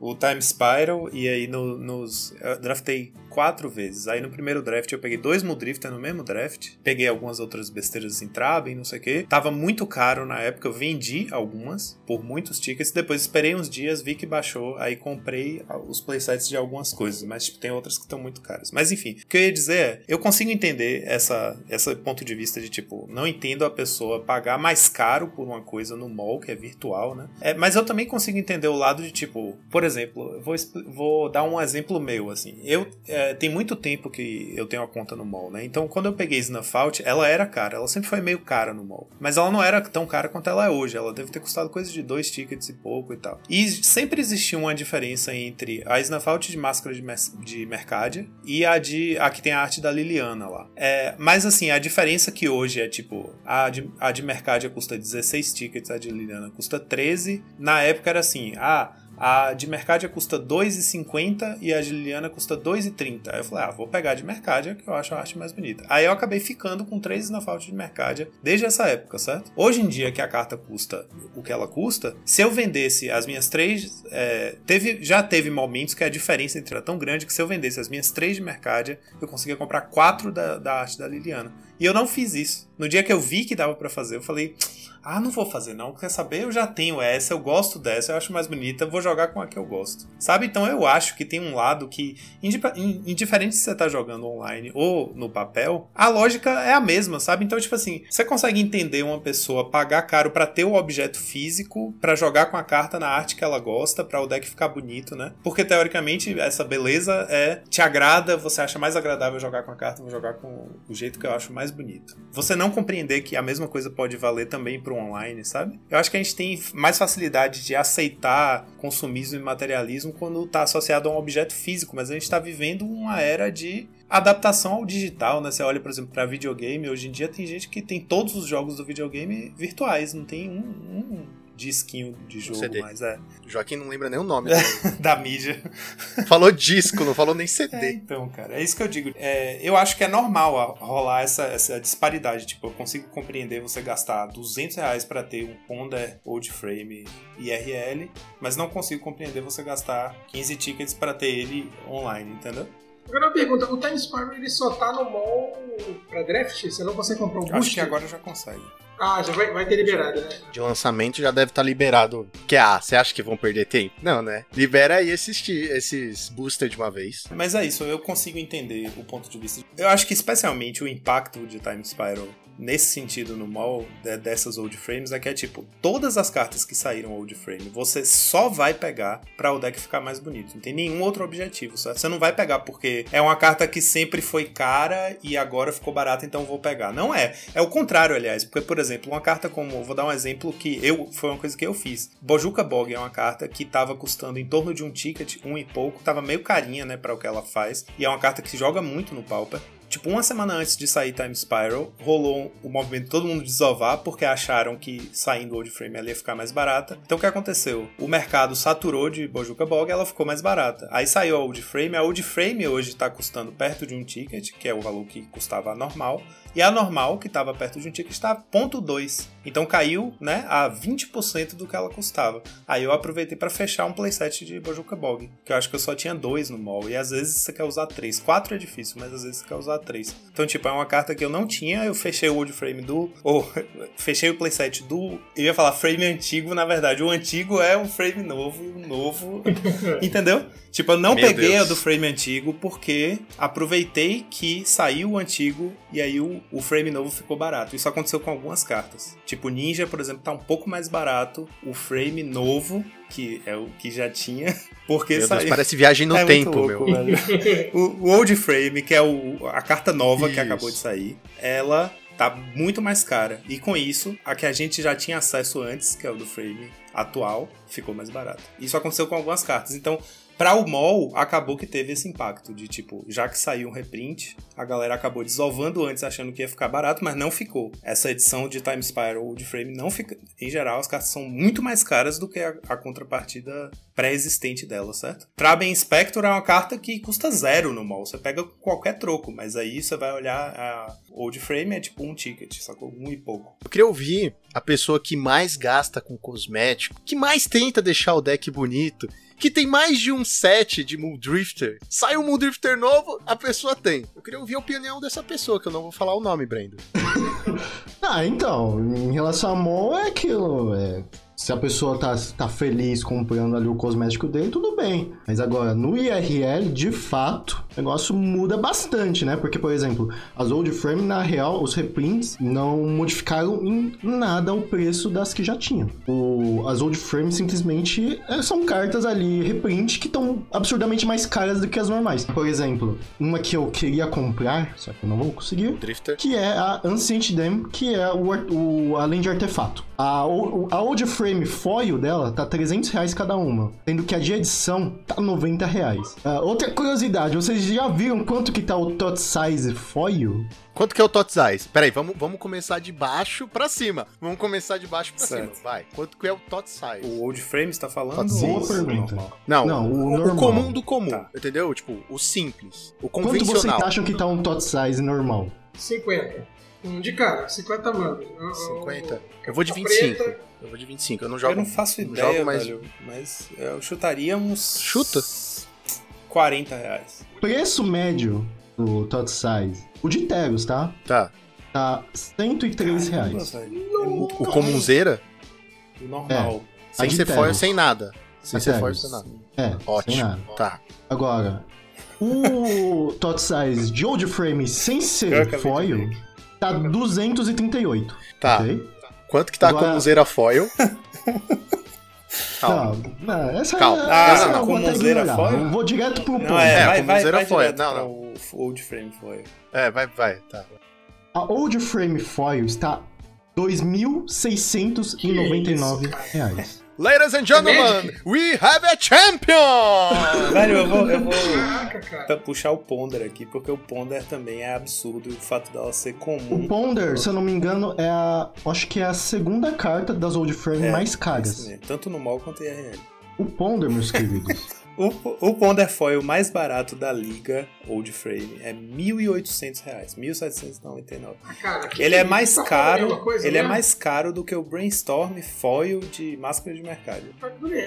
o, o Time Spiral e aí no- nos. Eu draftei quatro vezes. Aí no primeiro draft eu peguei dois Muldrifter no mesmo draft. Peguei algumas outras besteiras assim, Traben, não sei o que. Tava muito caro na época, eu vendi algumas por muitos tickets. Depois esperei uns dias, vi que baixou. Aí comprei os playsets de algumas coisas. Mas tipo, tem outras que estão muito caras. Mas enfim, o que eu ia dizer é: eu consigo entender essa, esse ponto de vista de tipo, não entendo a pessoa pagar mais caro por uma coisa no mall, que é virtual, né? É, mas eu também consigo entender o lado de tipo, por exemplo, vou, vou dar um exemplo meu, assim. Eu é, tem muito tempo que eu tenho a conta no mall, né? Então quando eu peguei Snuff Out, ela era cara, ela sempre foi meio cara no mall. Mas ela não era tão cara quanto ela é hoje. Ela deve ter custado coisa de dois tickets e pouco e tal. E sempre existiu uma diferença entre a Snuff Out de máscara de, de Mercadia e a de a que tem a arte da Liliana lá. É, mas assim, a diferença que hoje é tipo, a de, a de Mercadia custa 16 tickets, a de Liliana custa 13. Na época era assim, ah, a de Mercadia custa 2,50 e a de Liliana custa 2,30. Aí eu falei, ah, vou pegar a de Mercadia, que eu acho a arte mais bonita. Aí eu acabei ficando com três na falta de Mercadia desde essa época, certo? Hoje em dia que a carta custa o que ela custa, se eu vendesse as minhas três. é, teve, já teve momentos que a diferença entre era tão grande que se eu vendesse as minhas três de Mercadia, eu conseguia comprar quatro da, da arte da Liliana. E eu não fiz isso. No dia que eu vi que dava pra fazer, eu falei. Ah, não vou fazer não. Quer saber? Eu já tenho essa, eu gosto dessa, eu acho mais bonita, vou jogar com a que eu gosto. Sabe? Então eu acho que tem um lado que, indiferente se você tá jogando online ou no papel, a lógica é a mesma, sabe? Então, tipo assim, você consegue entender uma pessoa pagar caro pra ter o objeto físico, pra jogar com a carta na arte que ela gosta, pra o deck ficar bonito, né? Porque teoricamente essa beleza é te agrada, você acha mais agradável jogar com a carta, vou jogar com o jeito que eu acho mais bonito. Você não compreender que a mesma coisa pode valer também pro online, sabe? Eu acho que a gente tem mais facilidade de aceitar consumismo e materialismo quando tá associado a um objeto físico, mas a gente tá vivendo uma era de adaptação ao digital, né? Você olha, por exemplo, para videogame, hoje em dia tem gente que tem todos os jogos do videogame virtuais, não tem um, um disquinho de jogo CD. mais, é, Joaquim não lembra nem o nome. da mídia. falou disco, não falou nem É, CD. então, cara, é isso que eu digo. É, eu acho que é normal a- rolar essa, essa disparidade. Tipo, eu consigo compreender você gastar 200 reais pra ter um Ponder Old Frame IRL, mas não consigo compreender você gastar 15 tickets pra ter ele online, entendeu? Agora uma pergunta, o Time Spiral ele só tá no mall pra draft? Você não consegue comprar um boost? Acho que agora já consegue. Ah, já vai, vai ter liberado, né? De lançamento já deve estar liberado. Que ah, você acha que vão perder tempo? Não, né? Libera aí esses, esses booster de uma vez. Mas é isso, eu consigo entender o ponto de vista. Eu acho que especialmente o impacto de Time Spiral nesse sentido no mall de- dessas old frames é que é tipo, todas as cartas que saíram old frame, você só vai pegar pra o deck ficar mais bonito. Não tem nenhum outro objetivo? Você não vai pegar porque é uma carta que sempre foi cara e agora ficou barata, então vou pegar. Não é. É o contrário, aliás, porque por exemplo, uma carta como, vou dar um exemplo que eu foi uma coisa que eu fiz. Bojuka Bog é uma carta que tava custando em torno de um ticket, um e pouco, tava meio carinha, né, para o que ela faz, e é uma carta que joga muito no Pauper. Tipo, uma semana antes de sair Time Spiral, rolou o movimento todo mundo desovar porque acharam que saindo Old Frame ela ia ficar mais barata. Então o que aconteceu? O mercado saturou de Bojuka Bog ela ficou mais barata. Aí saiu a Old Frame. A Old Frame hoje tá custando perto de um ticket, que é o valor que custava normal. E a normal, que estava perto de um ticket, está 0.2. Então caiu, né, a 20% do que ela custava. Aí eu aproveitei para fechar um playset de Bojuka Bog, que eu acho que eu só tinha dois no mall. E às vezes você quer usar três. Quatro é difícil, mas às vezes você quer usar três. Então, tipo, é uma carta que eu não tinha, eu fechei o old frame do. Ou fechei o playset do. Eu ia falar frame antigo, na verdade. O antigo é um frame novo e o novo. Entendeu? Tipo, eu não Meu peguei Deus. a do frame antigo porque aproveitei que saiu o antigo e aí o, o frame novo ficou barato. Isso aconteceu com algumas cartas. Tipo, Ninja, por exemplo, tá um pouco mais barato. O frame novo, que é o que já tinha, porque Meu saiu. Deus, parece viagem no É tempo, louco, meu. o, o Old Frame, que é o, a carta nova que Isso. acabou de sair, ela tá muito mais cara. E com isso, a que a gente já tinha acesso antes, que é o do frame atual, ficou mais barato. Isso aconteceu com algumas cartas. Então, Pra o mall, acabou que teve esse impacto de tipo, já que saiu um reprint, a galera acabou desovando antes achando que ia ficar barato, mas não ficou. Essa edição de Time Spiral ou de Frame não fica. Em geral, as cartas são muito mais caras do que a, a contrapartida pré-existente dela, certo? Traben Inspector é uma carta que custa zero no mall. Você pega qualquer troco, mas aí você vai olhar a Old Frame é tipo um ticket, sacou? Um e pouco. Eu queria ouvir a pessoa que mais gasta com cosmético, que mais tenta deixar o deck bonito, que tem mais de um set de Muldrifter. Sai um Muldrifter novo, a pessoa tem. Eu queria ouvir a opinião dessa pessoa, que eu não vou falar o nome, Brendo. Ah, então, em relação a mall é aquilo, é, se a pessoa tá, tá feliz comprando ali o cosmético dele, tudo bem. Mas agora, no IRL, de fato, o negócio muda bastante, né? Porque, por exemplo, as old frame, na real, os reprints não modificaram em nada o preço das que já tinham. O, as old frame simplesmente é, são cartas ali, reprint, que estão absurdamente mais caras do que as normais. Por exemplo, uma que eu queria comprar, só que eu não vou conseguir, Drifter. que é a Ancient Dam, que é o, o além de artefato. A, a Old Frame Foil dela tá 300 reais cada uma, sendo que a de edição tá 90 reais. Ah, outra curiosidade, vocês já viram quanto que tá o Tot Size Foil? Quanto que é o Tot Size? Peraí, vamos, vamos começar de baixo pra cima. Vamos começar de baixo pra Certo. cima. Vai. Quanto que é o Tot Size? O Old Frame está falando? Boa pergunta. Não, Não, o o, normal. comum do comum, Tá. entendeu? Tipo, o simples, o Quanto vocês convencional. acham que tá um Tot Size normal? 50. Um de cara, 50 mano. 50? Eu vou de A 25. preta. Eu vou de 25. Eu não jogo. eu não faço não ideia, jogo mais- velho. Mas eu chutaria uns. Chuta. 40 reais. Preço médio do Tot Size, o de Teros, tá? Tá. Tá 103 Caramba, reais. velho. É muito O comunzeira, o normal. sem de ser foil, sem nada. Sem ser foil, sem nada. É, sem Ótimo. nada. Tá. Agora, o Tot Size de Old Frame sem Eu ser foil ver. Tá 238. Tá. ok? Quanto que tá Agora- a comunzeira foil? Calma. Não, não, essa Calma. é, Ah, essa não, eu vou até comunzeira ignorar. foil? Eu Vou direto pro ponto. Não, é, É, vai, como vai, zero vai foil. Não, não. O Old Frame foi. É, vai, vai. Tá. A Old Frame Foil está 2.699 reais. Ladies and gentlemen, Magic? we have a champion! Velho, eu vou, eu vou Caraca, puxar o Ponder aqui, porque o Ponder também é absurdo o fato dela ser O comum. Ponder, se eu não me engano, é a. Acho que é a segunda carta das Old Frame É, mais caras. Tanto no mall quanto em IRL. O Ponder, meus queridos. O, o Ponder Foil mais barato da liga Old Frame é 1.800 reais, 1.799. Ah, cara, que Ele é mais Tá caro, coisa ele é mais caro do que o Brainstorm Foil de máscara de mercado.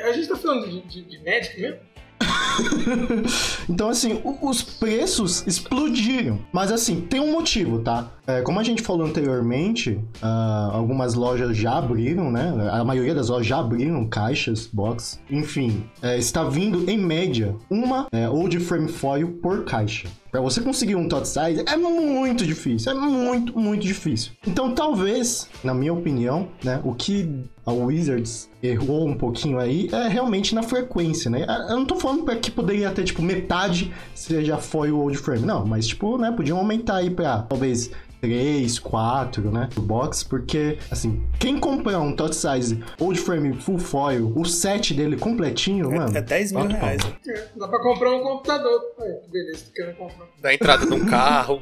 A gente tá falando de, de, de Magic mesmo? Então, assim, os preços explodiram. Mas, assim, tem um motivo, tá? É, como a gente falou anteriormente, ah, algumas lojas já abriram, né? A maioria das lojas já abriram caixas, box. Enfim, é, está vindo, em média, uma é, Old Frame Foil por caixa. Pra você conseguir um tot size é muito difícil, é muito, muito difícil. Então, talvez, na minha opinião, né, o que a Wizards errou um pouquinho aí é realmente na frequência, né? Eu não tô falando que poderia ter, tipo, metade seja foil old frame, não, mas, tipo, né, podiam aumentar aí pra talvez 3, 4, né, do box, porque, assim, quem comprar um tot size old frame full foil, o set dele completinho, mano... É, é 10 mil reais. palma. É, dá pra comprar um computador. Aí, que beleza, tô querendo comprar. Da entrada de um carro.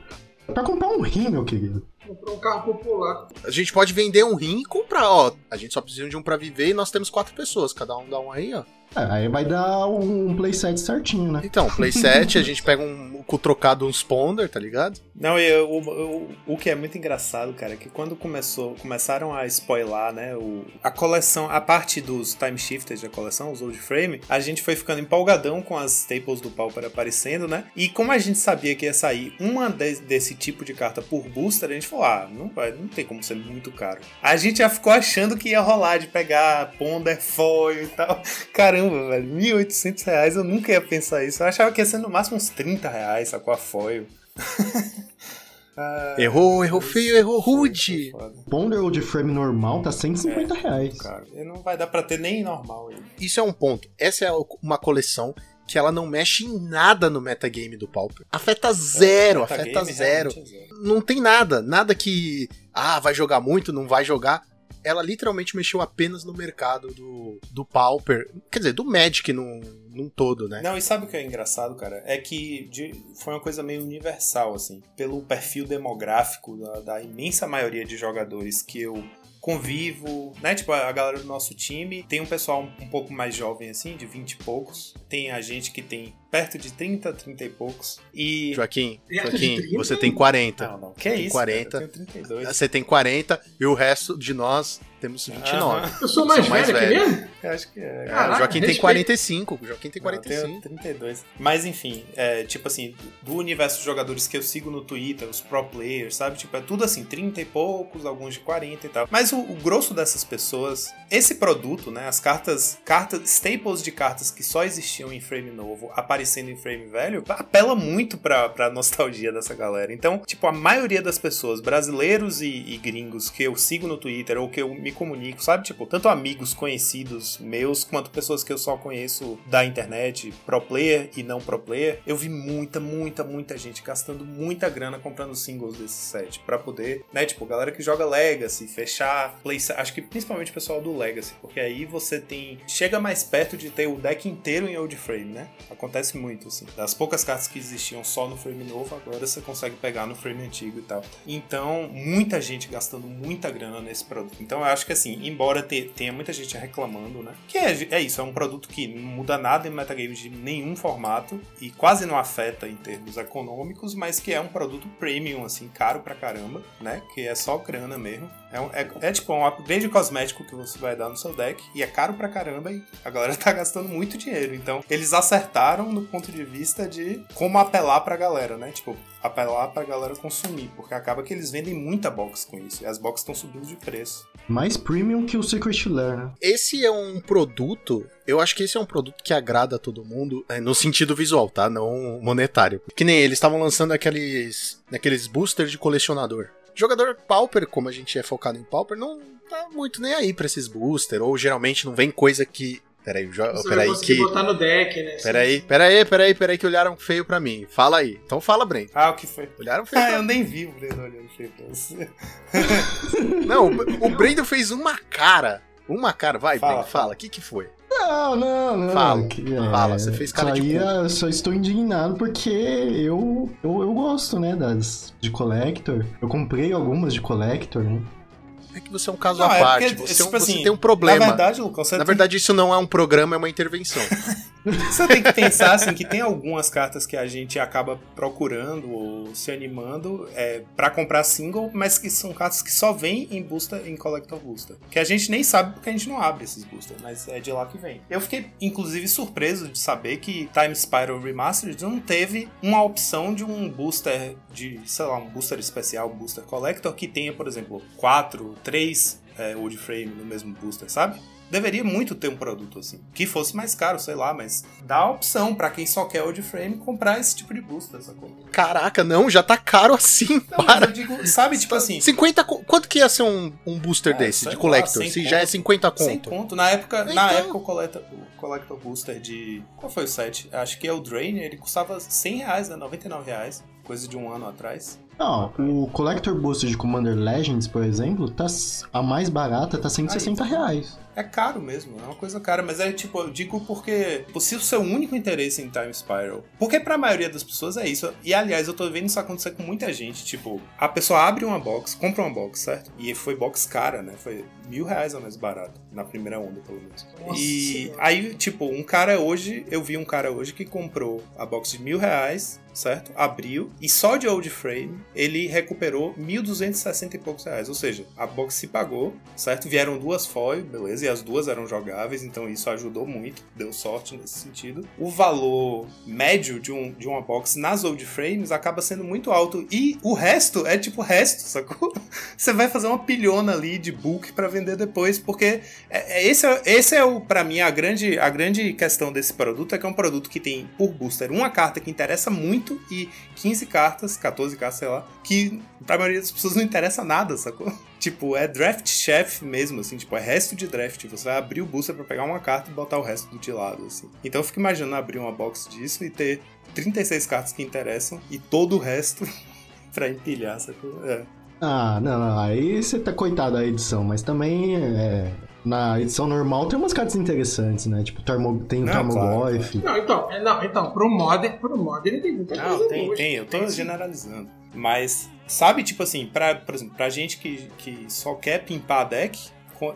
Pra comprar um rim, meu querido. Comprar um carro popular. A gente pode vender um rim e comprar, ó. A gente só precisa de um pra viver e nós temos quatro pessoas. Cada um dá um aí, ó. É, aí vai dar um playset certinho, né? Então, playset, a gente pega um com trocado uns ponder, tá ligado? Não, e eu- o, o, o que é muito engraçado, cara, é que quando começou, começaram a spoiler, né, o, a coleção, a parte dos time shifters da coleção, os old frame, a gente foi ficando empolgadão com as staples do Pauper aparecendo, né? E como a gente sabia que ia sair uma de- desse tipo de carta por booster, a gente falou, ah, não vai, não tem como ser muito caro. A gente já ficou achando que ia rolar de pegar ponder foil e tal. Caramba, velho, 1.800 reais, eu nunca ia pensar isso. Eu achava que ia ser no máximo uns 30 reais, sacou a foil. Ah, Errou, errou feio, errou rude. Ponder old frame normal tá 150 reais. Cara, e não vai dar pra ter nem normal aí. Isso é um ponto. Essa é uma coleção que ela não mexe em nada no metagame do Pauper. Afeta zero, O afeta zero. é zero. Não tem nada. Nada que. Ah, vai jogar muito, não vai jogar. Ela literalmente mexeu apenas no mercado do, do Pauper. Quer dizer, do Magic num, num todo, né? Não, e sabe o que é engraçado, cara? É que de- foi uma coisa meio universal, assim. Pelo perfil demográfico da, da imensa maioria de jogadores que eu convivo, né? Tipo, a galera do nosso time. Tem um pessoal um, um pouco mais jovem, assim, de 20 e poucos. Tem a gente que tem perto de 30, 30 e poucos. E. Joaquim, Joaquim, 30? você tem 40. Não, não. Que Tem isso? 40. Cara, eu tenho 32. Você tem 40 e o resto de nós temos 29. Aham. Eu sou mais Sou mais velho aqui velho. mesmo? Eu acho que é. Caraca, o Joaquim tem respeito. 45. O Joaquim tem Não, eu tenho 45. 32. Mas enfim, é, tipo assim, do universo de jogadores que eu sigo no Twitter, os pro players, sabe? Tipo, é tudo assim, 30 e poucos, alguns de 40 e tal. Mas o, o grosso dessas pessoas, esse produto, né? As cartas, cartas, staples de cartas que só existiam em frame novo, aparecendo em frame velho, apela muito pra, pra nostalgia dessa galera. Então, tipo, a maioria das pessoas, brasileiros e, e gringos que eu sigo no Twitter ou que eu me comunico, sabe? Tipo, tanto amigos conhecidos meus, quanto pessoas que eu só conheço da internet, pro player e não pro player, eu vi muita, muita, muita gente gastando muita grana comprando singles desse set pra poder, né? Tipo, galera que joga Legacy, fechar play, acho que principalmente o pessoal do Legacy, porque aí você tem chega mais perto de ter o deck inteiro em old frame, né? Acontece muito assim. Das poucas cartas que existiam só no frame novo, agora você consegue pegar no frame antigo e tal. Então, muita gente gastando muita grana nesse produto. Então, eu acho que assim, embora te- tenha muita gente reclamando, né? Que é, é isso, é um produto que não muda nada em metagame de nenhum formato e quase não afeta em termos econômicos, mas que é um produto premium, assim, caro pra caramba, né? Que é só grana mesmo. É, um- é- é tipo um upgrade cosmético que você vai dar no seu deck e é caro pra caramba e a galera tá gastando muito dinheiro. Então, eles acertaram no ponto de vista de como apelar pra galera, né? Tipo, apelar pra galera consumir, porque acaba que eles vendem muita box com isso e as boxes estão subindo de preço. Mais premium que o Secret Lair, né? Esse é um produto. Eu acho que esse é um produto que agrada a todo mundo, é, no sentido visual, tá? Não monetário. Que nem eles estavam lançando aqueles, aqueles boosters de colecionador. Jogador Pauper, como a gente é focado em Pauper, não tá muito nem aí pra esses boosters, ou geralmente não vem coisa que Peraí, jo... Você peraí que. botar no deck, né? Peraí, peraí, peraí, peraí, que olharam feio pra mim. Fala aí. Então fala, Brent. Ah, o que foi? Olharam feio Ah, pra eu nem vi o Breno olhando feio pra você. Não, o, o Brendo fez uma cara. Uma cara, vai, Fala, Brendo, fala. O que que foi? Não, não, não. Fala, que- fala, você fez cara de cu. eu só estou indignado porque eu, eu, eu gosto, né, das de Collector. Eu comprei algumas de Collector, né? É que você é um caso Não, à é parte. porque, você, é um- tipo você assim, tem um problema. Na verdade, Lucas, você Na tem- verdade, isso não é um programa, é uma intervenção. Você tem que pensar assim que tem algumas cartas que a gente acaba procurando ou se animando é, para comprar single, mas que são cartas que só vêm em booster, em collector booster. Que a gente nem sabe porque a gente não abre esses boosters, mas é de lá que vem. Eu fiquei inclusive surpreso de saber que Time Spiral Remastered não teve uma opção de um booster de, sei lá, um booster especial, booster collector que tenha, por exemplo, quatro, três é, wood frame no mesmo booster, sabe? Deveria muito ter um produto assim. Que fosse mais caro, sei lá, mas dá a opção pra quem só quer wood frame comprar esse tipo de booster, sacou? Caraca, não, já tá caro assim. Não, para. eu digo, sabe, tipo assim, 50 co- Quanto que ia ser um, um booster Ah, desse, de lá, collector? 100 Se já é conto. 50 sem conto. conto. Na época, na Então. época o, collector, o Collector Booster de. Qual foi o set? Acho que é o Drain, ele custava 100 reais, né? 99 reais. Coisa de um ano atrás. Não, o Collector Booster de Commander Legends, por exemplo, tá, a mais barata tá 160 reais. É caro mesmo, é uma coisa cara, mas é tipo, eu digo porque tipo, se o seu único interesse em Time Spiral, porque pra maioria das pessoas é isso, e aliás, eu tô vendo isso acontecer com muita gente, tipo, a pessoa abre uma box, compra uma box, certo? E foi box cara, né? Foi mil reais ou mais barato, na primeira onda, pelo menos. Nossa e Senhora. aí, tipo, um cara hoje, eu vi um cara hoje que comprou a box de mil reais, certo? Abriu, e só de old frame, ele recuperou 1.260 e poucos reais, ou seja, a box se pagou, certo? Vieram duas foil, beleza, e as duas eram jogáveis, então isso ajudou muito, deu sorte nesse sentido. O valor médio de, um, de uma box nas old frames acaba sendo muito alto, e o resto é tipo resto, sacou? Você vai fazer uma pilhona ali de book pra vender depois, porque é, é- esse, é, esse é o, para mim, a grande, a grande questão desse produto, é que é um produto que tem, por booster, uma carta que interessa muito e 15 cartas, 14 cartas, sei lá, que pra maioria das pessoas não interessa nada, sacou? Tipo, é draft chef mesmo, assim, tipo, é resto de draft. Você vai abrir o booster pra pegar uma carta e botar o resto de lado, assim. Então eu fico imaginando abrir uma box disso e ter 36 cartas que interessam e todo o resto pra empilhar, sacou? É. Ah, não, não, aí você tá coitado da edição, mas também é, na edição normal tem umas cartas interessantes, né? Tipo, Tarmo- tem o Não, Tarmogoyf. Não, então, é, não, então, pro Modern, pro Modern tem muita Não, coisa tem, boa. tem, eu tô Tem sim. generalizando. Mas, sabe, tipo assim, pra, por exemplo, pra gente que, que só quer pimpar deck,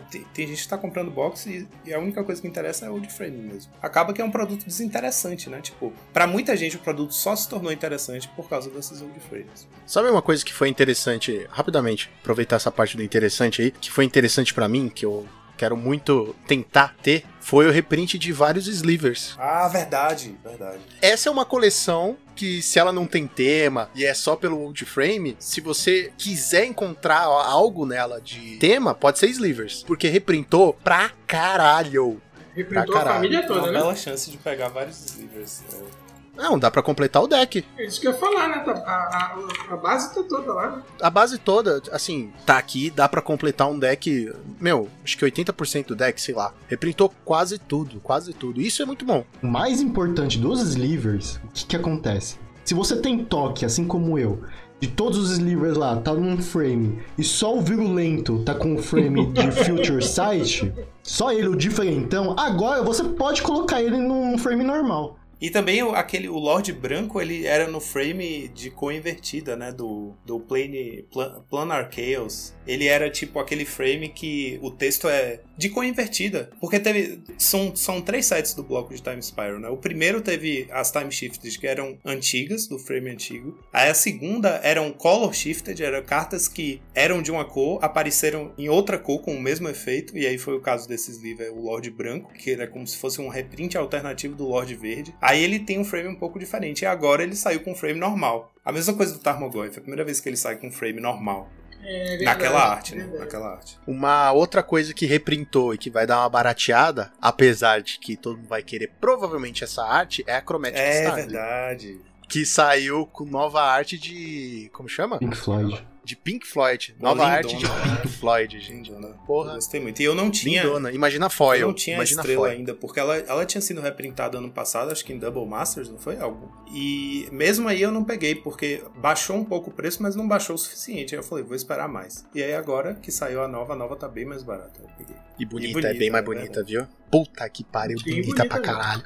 tem, tem gente que tá comprando box e, e a única coisa que interessa é o de frame mesmo. Acaba que é um produto desinteressante, né? Tipo, pra muita gente o produto só se tornou interessante por causa desses old frames. Sabe uma coisa que foi interessante, rapidamente, aproveitar essa parte do interessante aí, que foi interessante pra mim, que eu quero muito tentar ter, foi o reprint de vários slivers. Ah, verdade, verdade. Essa é uma coleção que, se ela não tem tema e é só pelo old frame, se você quiser encontrar algo nela de tema, pode ser slivers, porque reprintou pra caralho. Reprintou Pra a caralho. família Uma toda, né? bela chance de pegar vários slivers. é. Não, dá pra completar o deck. É isso que eu ia falar, né? A, a, a base tá toda lá, né? A base toda, assim, tá aqui, dá pra completar um deck, meu, acho que 80% do deck, sei lá. Reprintou quase tudo, quase tudo. Isso é muito bom. O mais importante dos slivers, o que que acontece? Se você tem toque, assim como eu, de todos os slivers lá, tá num frame, e só o virulento tá com o frame de Future Sight, só ele, o diferentão, agora você pode colocar ele num frame normal. E também aquele, o Lorde Branco, ele era no frame de cor invertida, né? Do, do Plane, Plan, Planar Chaos. Ele era tipo aquele frame que o texto é de cor invertida. Porque teve. São, são três sites do bloco de Time Spiral, né? O primeiro teve as Time Shifted, que eram antigas, do frame antigo. Aí a segunda eram Color Shifted, eram cartas que eram de uma cor, apareceram em outra cor com o mesmo efeito. E aí foi o caso desses livros, o Lorde Branco, que era como se fosse um reprint alternativo do Lorde Verde. Aí ele tem um frame um pouco diferente. E agora ele saiu com um frame normal. A mesma coisa do Tarmogoyf, é a primeira vez que ele sai com um frame normal. É verdade, naquela arte, né? verdade. Naquela arte. Uma outra coisa que reprintou e que vai dar uma barateada, apesar de que todo mundo vai querer provavelmente essa arte, é a Chromatic É Star. verdade. Que saiu com nova arte de. Como chama? Pink Floyd. De Pink Floyd. Nova Lindona. arte de Pink Floyd, gente. Porra. Eu gostei muito. E eu não tinha. Lindona. Imagina Eu foil. não tinha Imagina estrela foil. ainda, porque ela, ela tinha sido reprintada ano passado, acho que em Double Masters, não foi algo? E mesmo aí eu não peguei, porque baixou um pouco o preço, mas não baixou o suficiente. Aí eu falei, vou esperar mais. E aí agora que saiu a nova, a nova tá bem mais barata. Eu peguei. E bonita, E bonita, é bem mais é bonita, viu? Puta que pariu, bonita bonita pra caralho.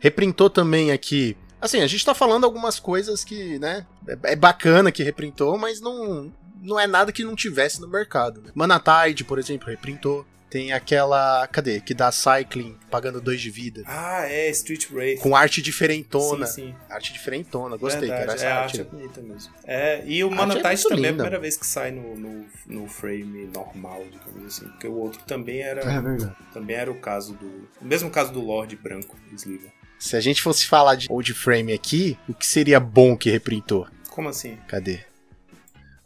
Reprintou também aqui. Assim, a gente tá falando algumas coisas que, né, é é bacana que reprintou, mas não, não é nada que não tivesse no mercado. Né? Mana Tide, por exemplo, reprintou. Tem aquela. Cadê? Que dá Cycling pagando 2 de vida. Ah, é, Street Wraith. Com arte diferentona. Sim, sim. Arte diferentona, gostei, Verdade, cara. É, arte. é bonita mesmo. É, e o A Mana arte é também é a linda. primeira vez que sai no, no, no frame normal, digamos assim. Porque o outro também era, É verdade. também era o caso do. O mesmo caso do Lorde Branco, Sliver. Se a gente fosse falar de old frame aqui, o que seria bom que reprintou? Como assim? Cadê?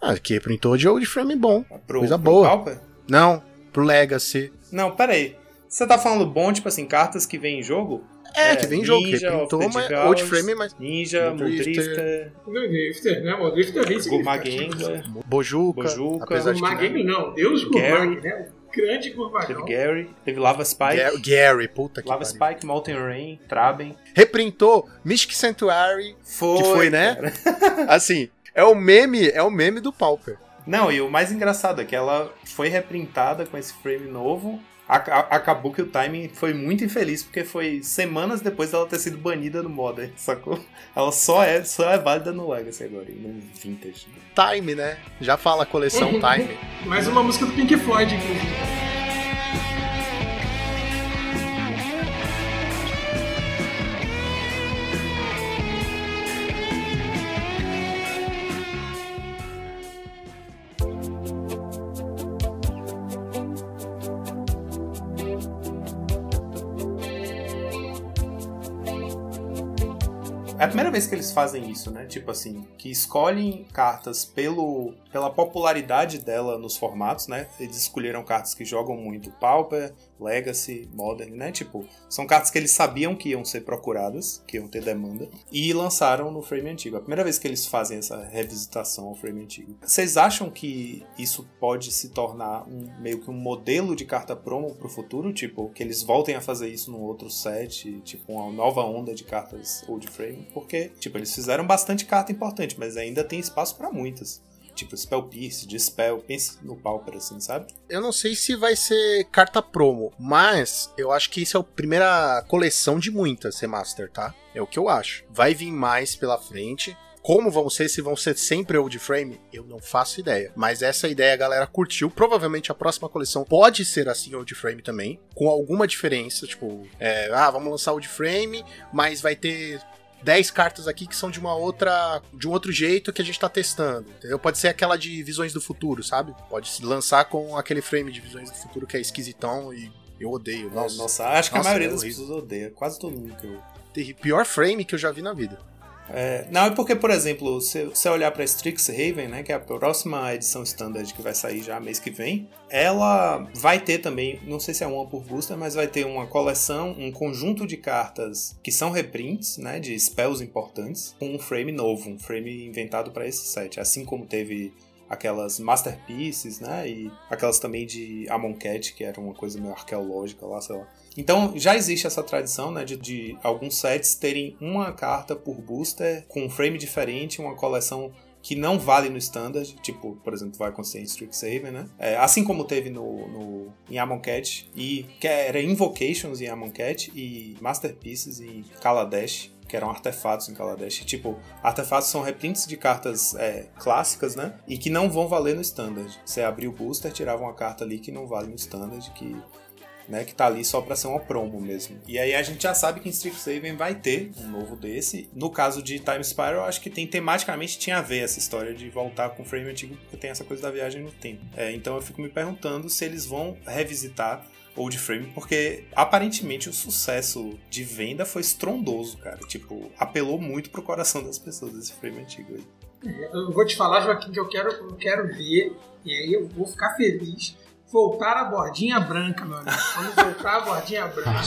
Ah, que reprintou de old frame bom. Pro, Coisa pro boa. Pauper? Não, pro Legacy. Não, pera aí. Você tá falando bom, tipo assim, cartas que vem em jogo? É, É, que vem em jogo, que Ninja, reprintou, of the mas old frame, mas. Ninja, Drifter. Muldrifter, O Drifter, né? O Drifter é bem Gurmag significativo. Angler, Bojuka. Bojuka, apesar de que Gurmag não. Deus Gary. Gurmag, né? O grande teve Gurmagão. Gary, teve Lava Spike, Gary, Gary, puta que Lava pariu. Spike, Molten Rain, Traben. Reprintou Mystic Sanctuary. Foi, Que foi, né? Assim, é o meme, é o meme do Pauper. Não, e o mais engraçado é que ela foi reprintada com esse frame novo. Aca- Acabou que o timing foi muito infeliz, porque foi semanas depois dela ter sido banida no Modern, sacou? Ela só é, só é válida no Legacy agora, e no Vintage. Time, né? Já fala a coleção Time. Mais uma música do Pink Floyd, inclusive. Vez que eles fazem isso, né? Tipo assim, que escolhem cartas pelo, pela popularidade dela nos formatos, né? Eles escolheram cartas que jogam muito Pauper, Legacy, Modern, né? Tipo, são cartas que eles sabiam que iam ser procuradas, que iam ter demanda, e lançaram no frame antigo. É a primeira vez que eles fazem essa revisitação ao frame antigo. Vocês acham que isso pode se tornar um, meio que um modelo de carta promo pro futuro? Tipo, que eles voltem a fazer isso num outro set, tipo, uma nova onda de cartas old frame? Porque, tipo, eles fizeram bastante carta importante, mas ainda tem espaço pra muitas. Tipo, Spell Pierce, Dispel, pense no Pauper, assim, sabe? Eu não sei se vai ser carta promo, mas eu acho que isso é a primeira coleção de muitas remaster, tá? É o que eu acho. Vai vir mais pela frente. Como vão ser, se vão ser sempre old frame, eu não faço ideia. Mas essa ideia a galera curtiu. Provavelmente a próxima coleção pode ser assim old frame também, com alguma diferença. Tipo, é, ah, vamos lançar old frame, mas vai ter 10 cartas aqui que são de uma outra. de um outro jeito que a gente tá testando. Entendeu? Pode ser aquela de visões do futuro, sabe? Pode se lançar com aquele frame de visões do futuro que é esquisitão e eu odeio. Nossa, Nossa, acho que Nossa, a maioria é das horrível. pessoas odeia. Quase todo mundo que eu. pior frame que eu já vi na vida. É, não, é porque, por exemplo, se você olhar pra Strixhaven, né, que é a próxima edição standard que vai sair já mês que vem, ela vai ter também, não sei se é uma por booster, mas vai ter uma coleção, um conjunto de cartas que são reprints, né, de spells importantes, com um frame novo, um frame inventado pra esse set, assim como teve aquelas masterpieces, né, e aquelas também de Amonkhet, que era uma coisa meio arqueológica lá, sei lá. Então já existe essa tradição né, de, de alguns sets terem uma carta por booster com um frame diferente, uma coleção que não vale no standard, tipo, por exemplo, vai acontecer em Strixhaven, né? É, assim como teve no, no, em Amonkhet, e que era Invocations em Amonkhet e Masterpieces em Kaladesh, que eram artefatos em Kaladesh. Tipo, artefatos são reprints de cartas é, clássicas, né? E que não vão valer no standard. Você abriu o booster, tirava uma carta ali que não vale no standard, que né, que tá ali só pra ser uma promo mesmo. E aí a gente já sabe que em Strixhaven vai ter um novo desse. No caso de Time Spiral, acho que tem tematicamente tinha a ver essa história de voltar com o frame antigo, porque tem essa coisa da viagem no tempo. É, então eu fico me perguntando se eles vão revisitar Old Frame, porque aparentemente o sucesso de venda foi estrondoso, cara. Tipo, apelou muito pro coração das pessoas esse frame antigo aí. Eu vou te falar, Joaquim, que eu quero, eu quero ver, e aí eu vou ficar feliz. Voltar a bordinha branca, meu amigo. Quando voltar a bordinha branca,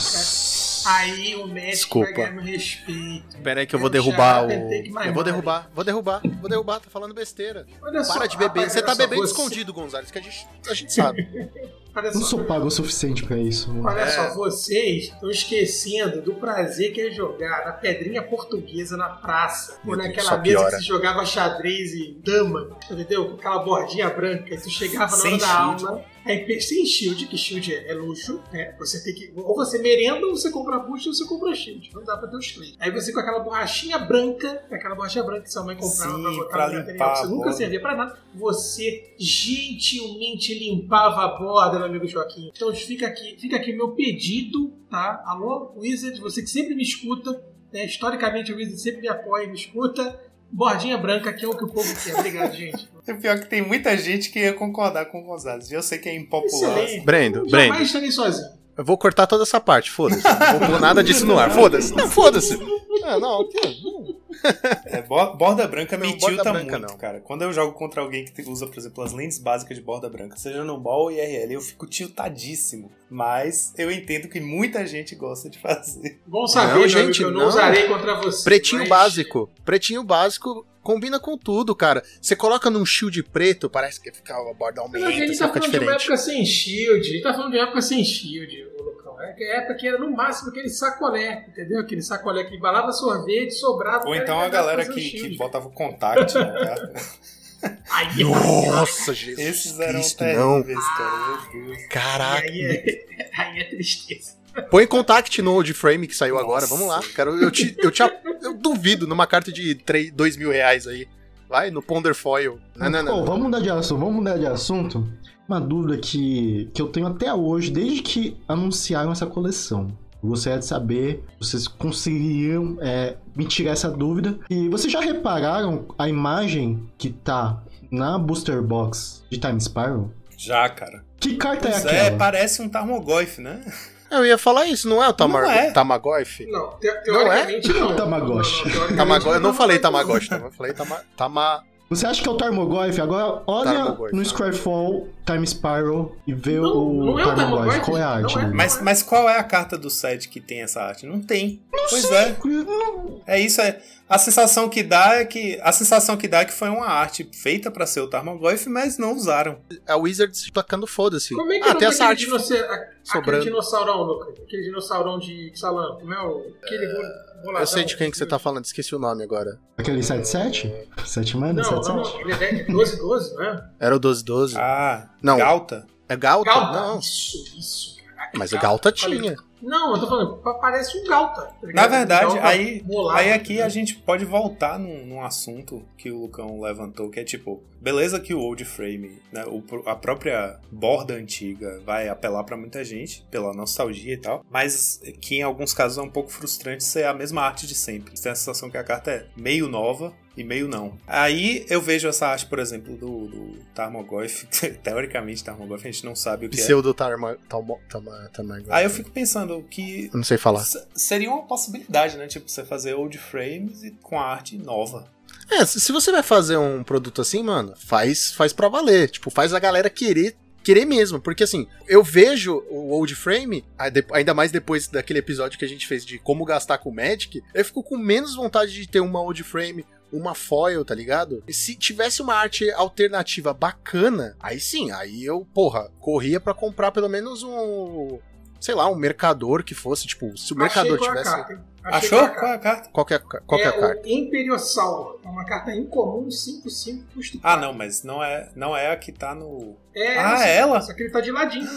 Aí o Magic Desculpa. vai ganhar meu respeito. Pera aí que eu vou derrubar o. Eu vou derrubar, vou derrubar, vou derrubar, tá falando besteira. Olha só, Para de beber. rapaz, Você tá só, bebendo escondido, Gonzalez, que a gente, a gente sabe. Olha não só, sou pago o suficiente pra isso. né? olha É. só, vocês estão esquecendo do prazer que é jogar na pedrinha portuguesa na praça. Meu ou naquela mesa piora. que se jogava xadrez e dama, entendeu? Com aquela bordinha branca. E tu chegava na hora da aula. Aí, sem shield, que shield é, é luxo, né? Você tem que. Ou você merenda, ou você compra boost, ou você compra shield. Não dá pra ter os três. Aí você com aquela borrachinha branca, aquela borrachinha branca que sua mãe comprava Sim, pra botar pra no material, que você nunca servia pra nada. Você gentilmente limpava a borda, meu amigo Joaquim. Então fica aqui, fica aqui meu pedido, tá? Alô, Wizard, você que sempre me escuta, né? Historicamente o Wizard sempre me apoia e me escuta. Bordinha branca, que é o que o povo quer. Obrigado, gente. É pior que tem muita gente que ia concordar com o Gonzalez. E eu sei que é impopular. Excelente. Brendo, Jamais Brendo, estarei sozinho. eu vou cortar toda essa parte, foda-se. Não vou pôr nada disso no ar, foda-se. Não, foda-se. Ah, não, o quê? Não. É, bo- borda branca Não, me tilta branca muito, não. cara. Quando eu jogo contra alguém que usa, por exemplo, as lentes básicas de borda branca, seja no ball ou IRL, eu fico tiltadíssimo. Mas eu entendo que muita gente gosta de fazer. Bom saber, Não, gente, eu não, não. usarei contra você. Pretinho mas- básico. Pretinho básico combina com tudo, cara. Você coloca num shield preto, parece que fica a borda Mas aumenta, a gente tá fica falando de uma diferente. época sem shield. A gente tá falando de uma época sem shield. É que época que era no máximo aquele sacolé, entendeu? Aquele sacolé que embalava sorvete, sobrava. Ou cara então a galera que, que botava o contact, né? cara? Aí, Nossa, Jesus Esses eram Cristo, não. cara. Meu Deus. Caraca. aí, é, aí é tristeza. Põe contact no old frame que saiu agora, Nossa. vamos lá. Quero, eu, te, eu, te, eu duvido numa carta de 3, 2 mil reais aí. Vai no Ponder Foil. Não, não, não. vamos mudar de assunto, vamos mudar de assunto. Uma dúvida que, que eu tenho até hoje, desde que anunciaram essa coleção. Eu gostaria de saber se vocês conseguiriam é, me tirar essa dúvida. E vocês já repararam a imagem que tá na booster box de Time Spiral? Já, cara. Que carta Pois é é, aquela? parece um Tarmogoyf, né? Eu ia falar isso, não é o Tamar Não é. Tamagotchi? Não, te, teoricamente não. Tamagotchi. Não, não, Tamagotchi, eu não falei Tamagotchi. Tamagotchi, não. Eu falei tama, tama, Você acha que é o Tarmogoyf? Agora olha Tarmogoyf. no Scryfall, Time Spiral e vê Não, o não é o Tarmogoyf. Qual é a não arte é. Mas, mas qual é a carta do set que tem essa arte? Não tem. pois é. É isso, é. A sensação que dá é que. A sensação que dá é que foi uma arte feita pra ser o Tarmogoyf, mas não usaram. a Wizards tacando foda-se. Como é que Ah, é o tem essa arte. dinossauro- a- Aquele sobrando. dinossaurão. Aquele dinossaurão de Xalam. Como é o. Aquele bol- boladão. Eu sei de quem que você tá falando, esqueci o nome agora. Aquele 7-7? 7 mana, Não, 7-7? não, ele é 12-12, não é? Era o 1212. Ah, Não. Galta? É Galta? Galta. Não. Isso, isso. Caraca, Mas o Galta Falei, tinha. Não, eu tô falando, pa- parece um Galta. tá? Na verdade, Galta aí, molado. aí aqui a gente pode voltar num, num assunto que o Lucão levantou, que é tipo, beleza que o old frame, né, o a própria borda antiga vai apelar pra muita gente, pela nostalgia e tal, mas que em alguns casos é um pouco frustrante ser a mesma arte de sempre. Você tem a sensação que a carta é meio nova e meio não. Aí eu vejo essa arte, por exemplo, do, do Tarmogoyf, teoricamente Tarmogoyf, a gente não sabe o que é. Pseudo Tama- Tamagotchi. Aí eu fico pensando que Eu não sei falar. Seria uma possibilidade, né? Tipo, você fazer old frames e com a arte nova. É, se você vai fazer um produto assim, mano, faz, faz pra valer. Tipo, faz a galera querer querer mesmo, porque assim, eu vejo o old frame, ainda mais depois daquele episódio que a gente fez de como gastar com o Magic, eu fico com menos vontade de ter uma old frame, uma foil, tá ligado? E se tivesse uma arte alternativa bacana, aí sim, aí eu, porra, corria pra comprar pelo menos um, sei lá, um mercador que fosse, tipo, se o mercador Achei qual é a tivesse carta, Achou? qual é a Qual é a carta? qualquer qualquer é carta. o Imperiosauro. É uma carta incomum, 5-5, custo Ah, não, mas não é, não é a que tá no. É, Ah, essa, é ela? Só que ele tá de ladinho.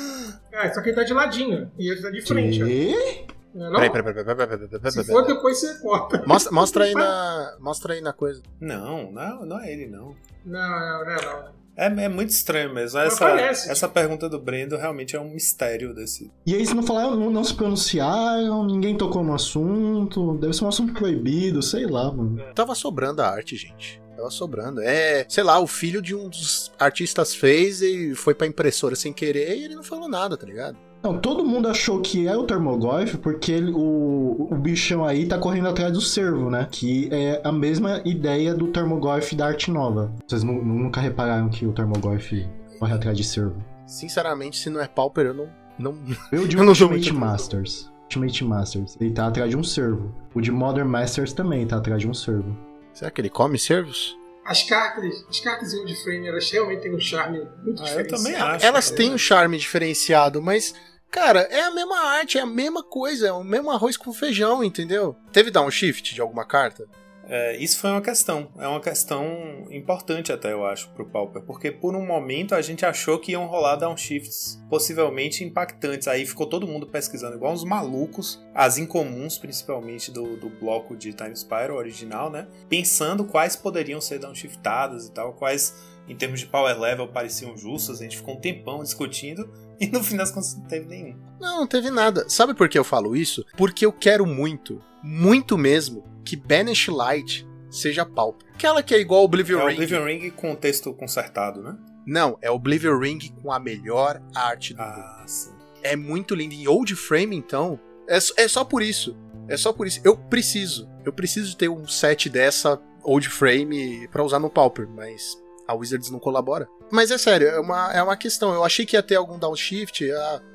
É, só que ele tá de ladinho. E ele tá de frente. ó. Não é? Peraí, peraí, peraí, peraí, peraí, peraí, peraí, Se for, depois você corta. Mostra, mostra aí na. Mostra aí na coisa. Não, não, não é ele, não. Não, não, não, não. É, é muito estranho mesmo. Essa, parece, essa pergunta do Brendo realmente é um mistério desse. E aí, se não falaram, não, não se pronunciaram, ninguém tocou no assunto, deve ser um assunto proibido, sei lá, mano. Tava sobrando a arte, gente. Tava sobrando. É, sei lá, o filho de um dos artistas fez e foi pra impressora sem querer e ele não falou nada, tá ligado? Não, todo mundo achou que é o Termogorf porque ele- o, o bichão aí tá correndo atrás do servo, né? Que é a mesma ideia do Termogorf da arte nova. Vocês nu- nunca repararam que o Termogorf corre atrás de servo? Sinceramente, se não é Pauper, eu não. não... Eu de Eu não sou Ultimate Masters. Ultimate Masters. Ele tá atrás de um servo. O de Modern Masters também tá atrás de um servo. Será que ele come servos? As cartas, as cartas em old frame, elas realmente têm um charme muito Ah, eu diferente. também acho. Elas têm um charme diferenciado, mas, cara, é a mesma arte, é a mesma coisa, é o mesmo arroz com feijão, entendeu? Teve downshift de alguma carta? É, isso foi uma questão. É uma questão importante até, eu acho, pro Pauper. Porque por um momento a gente achou que iam rolar downshifts possivelmente impactantes. Aí ficou todo mundo pesquisando igual uns malucos, as incomuns, principalmente do, do bloco de Time Spiral original, né? Pensando quais poderiam ser downshiftadas e tal, quais, em termos de power level, pareciam justas. A gente ficou um tempão discutindo e no fim das contas não teve nenhum. Não, não teve nada. Sabe por que eu falo isso? Porque eu quero muito, muito mesmo, que Banish Light seja pauper. Aquela que é igual Oblivion É Ring. Oblivion Ring com o texto consertado, né? Não, é Oblivion Ring com a melhor arte do. Ah, sim. É muito lindo. Em old frame, então, é, só- é só por isso. É só por isso. Eu preciso. Eu preciso ter um set dessa old frame pra usar no Pauper, mas a Wizards não colabora. Mas é sério, é uma, é uma questão. Eu achei que ia ter algum downshift,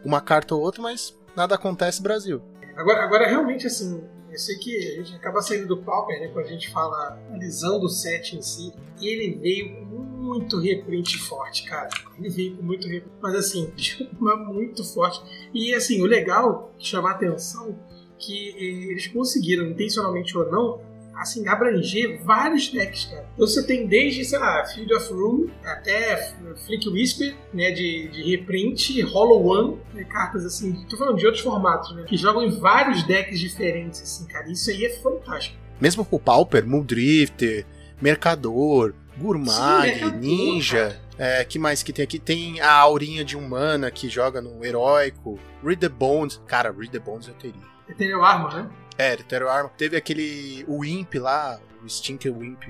uma carta ou outra, mas nada acontece Brasil. Agora, agora, realmente, assim, eu sei que a gente acaba saindo do Pauper, né, quando a gente fala, analisando o set em si, e ele veio com muito reprint forte, cara. Ele veio com muito reprint, mas assim, muito forte. E assim, o legal, chamar a atenção, que eh, eles conseguiram, intencionalmente ou não, assim, abranger vários decks, cara. Então você tem desde, sei lá, Field of Room até Flick Whisper, né, de, de reprint, Hollow One, né, cartas assim, tô falando de outros formatos, né, que jogam em vários decks diferentes, assim, cara. Isso aí é fantástico. Mesmo com o Pauper, Muldrifter, Mercador, Gurmag, Sim, Mercador, Ninja. É, que mais que tem aqui? Tem a Aurinha de Humana que joga no Heróico. Read the Bones. Cara, Read the Bones eu teria. Ethereal Armor, né? É, Ethereal Armor. Teve aquele. O lá. O Stink Wimp.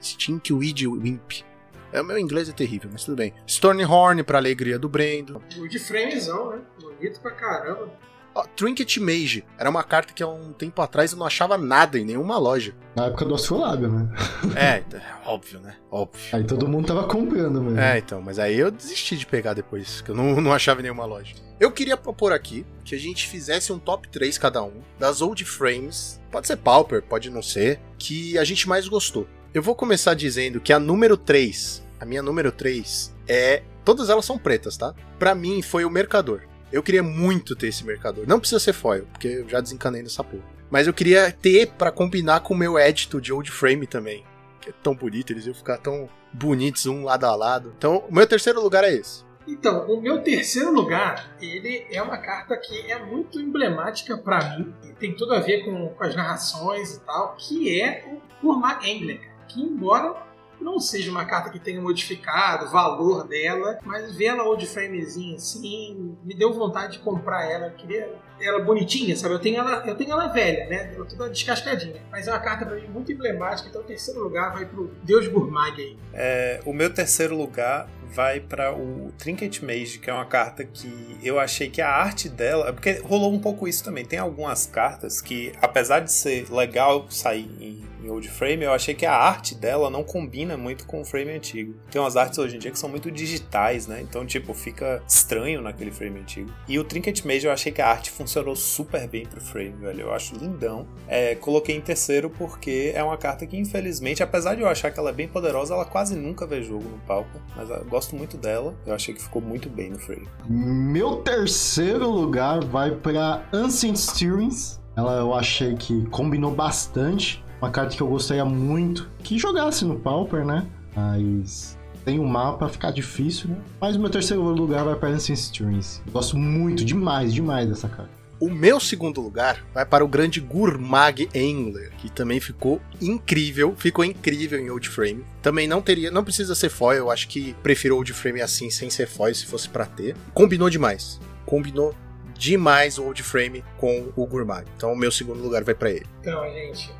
Stinkweed Wimp. É, o meu inglês é terrível, mas tudo bem. Stormhorn pra alegria do Brendo. O de framezão, né? Bonito pra caramba. Ó, Trinket Mage. Era uma carta que há um tempo atrás eu não achava nada em nenhuma loja. Na época do Astrolábio, né? É, óbvio, né? Óbvio. Aí todo mundo tava comprando mesmo. É, então, mas aí eu desisti de pegar depois, que eu não, não achava em nenhuma loja. Eu queria propor aqui que a gente fizesse um top 3 cada um das old frames, pode ser Pauper, pode não ser, que a gente mais gostou. Eu vou começar dizendo que a número 3, a minha número 3 é. Todas elas são pretas, tá? Pra mim foi o Mercador. Eu queria muito ter esse Mercador. Não precisa ser foil, porque eu já desencanei nessa porra. Mas eu queria ter pra combinar com o meu Edito de Old Frame também. Que é tão bonito, eles iam ficar tão bonitos um lado a lado. Então, o meu terceiro lugar é esse. Então, o meu terceiro lugar, ele é uma carta que é muito emblemática pra mim, tem tudo a ver com, com as narrações e tal, que é o Gourmag Angler, cara, que embora não seja uma carta que tenha modificado o valor dela, mas vê-la old framezinha assim, me deu vontade de comprar ela, eu queria ela bonitinha, sabe? Eu tenho ela, eu tenho ela velha, né? Ela toda descascadinha, mas é uma carta pra mim muito emblemática, então o terceiro lugar vai pro Deus Gourmag aí. É, o meu terceiro lugar vai para o Trinket Mage, que é uma carta que eu achei que a arte dela. Porque rolou um pouco isso também. Tem algumas cartas que, apesar de ser legal sair em, em old frame, eu achei que a arte dela não combina muito com o frame antigo. Tem umas artes hoje em dia que são muito digitais, né? Então, tipo, fica estranho naquele frame antigo. E o Trinket Mage eu achei que a arte funcionou super bem pro frame, velho. Eu acho lindão. É, coloquei em terceiro porque é uma carta que, infelizmente, apesar de eu achar que ela é bem poderosa, ela quase nunca vê jogo no palco. Mas eu gosto muito dela. Eu achei que ficou muito bem no frame. Meu terceiro lugar vai pra Ancient Steerings. Ela eu achei que combinou bastante. Uma carta que eu gostaria muito que jogasse no Pauper, né? Mas tem um mapa, ficar difícil, né? Mas o meu terceiro lugar vai pra Ancient Steerings. Eu gosto muito, demais, demais dessa carta. O meu segundo lugar vai para o grande Gurmag Angler, que também ficou incrível, ficou incrível em Old Frame. Também não teria, não precisa ser foil, eu acho que prefiro Old Frame assim, sem ser foil, se fosse pra ter. Combinou demais. Combinou demais o Old Frame com o Gurmag. Então o meu segundo lugar vai pra ele. Então, gente,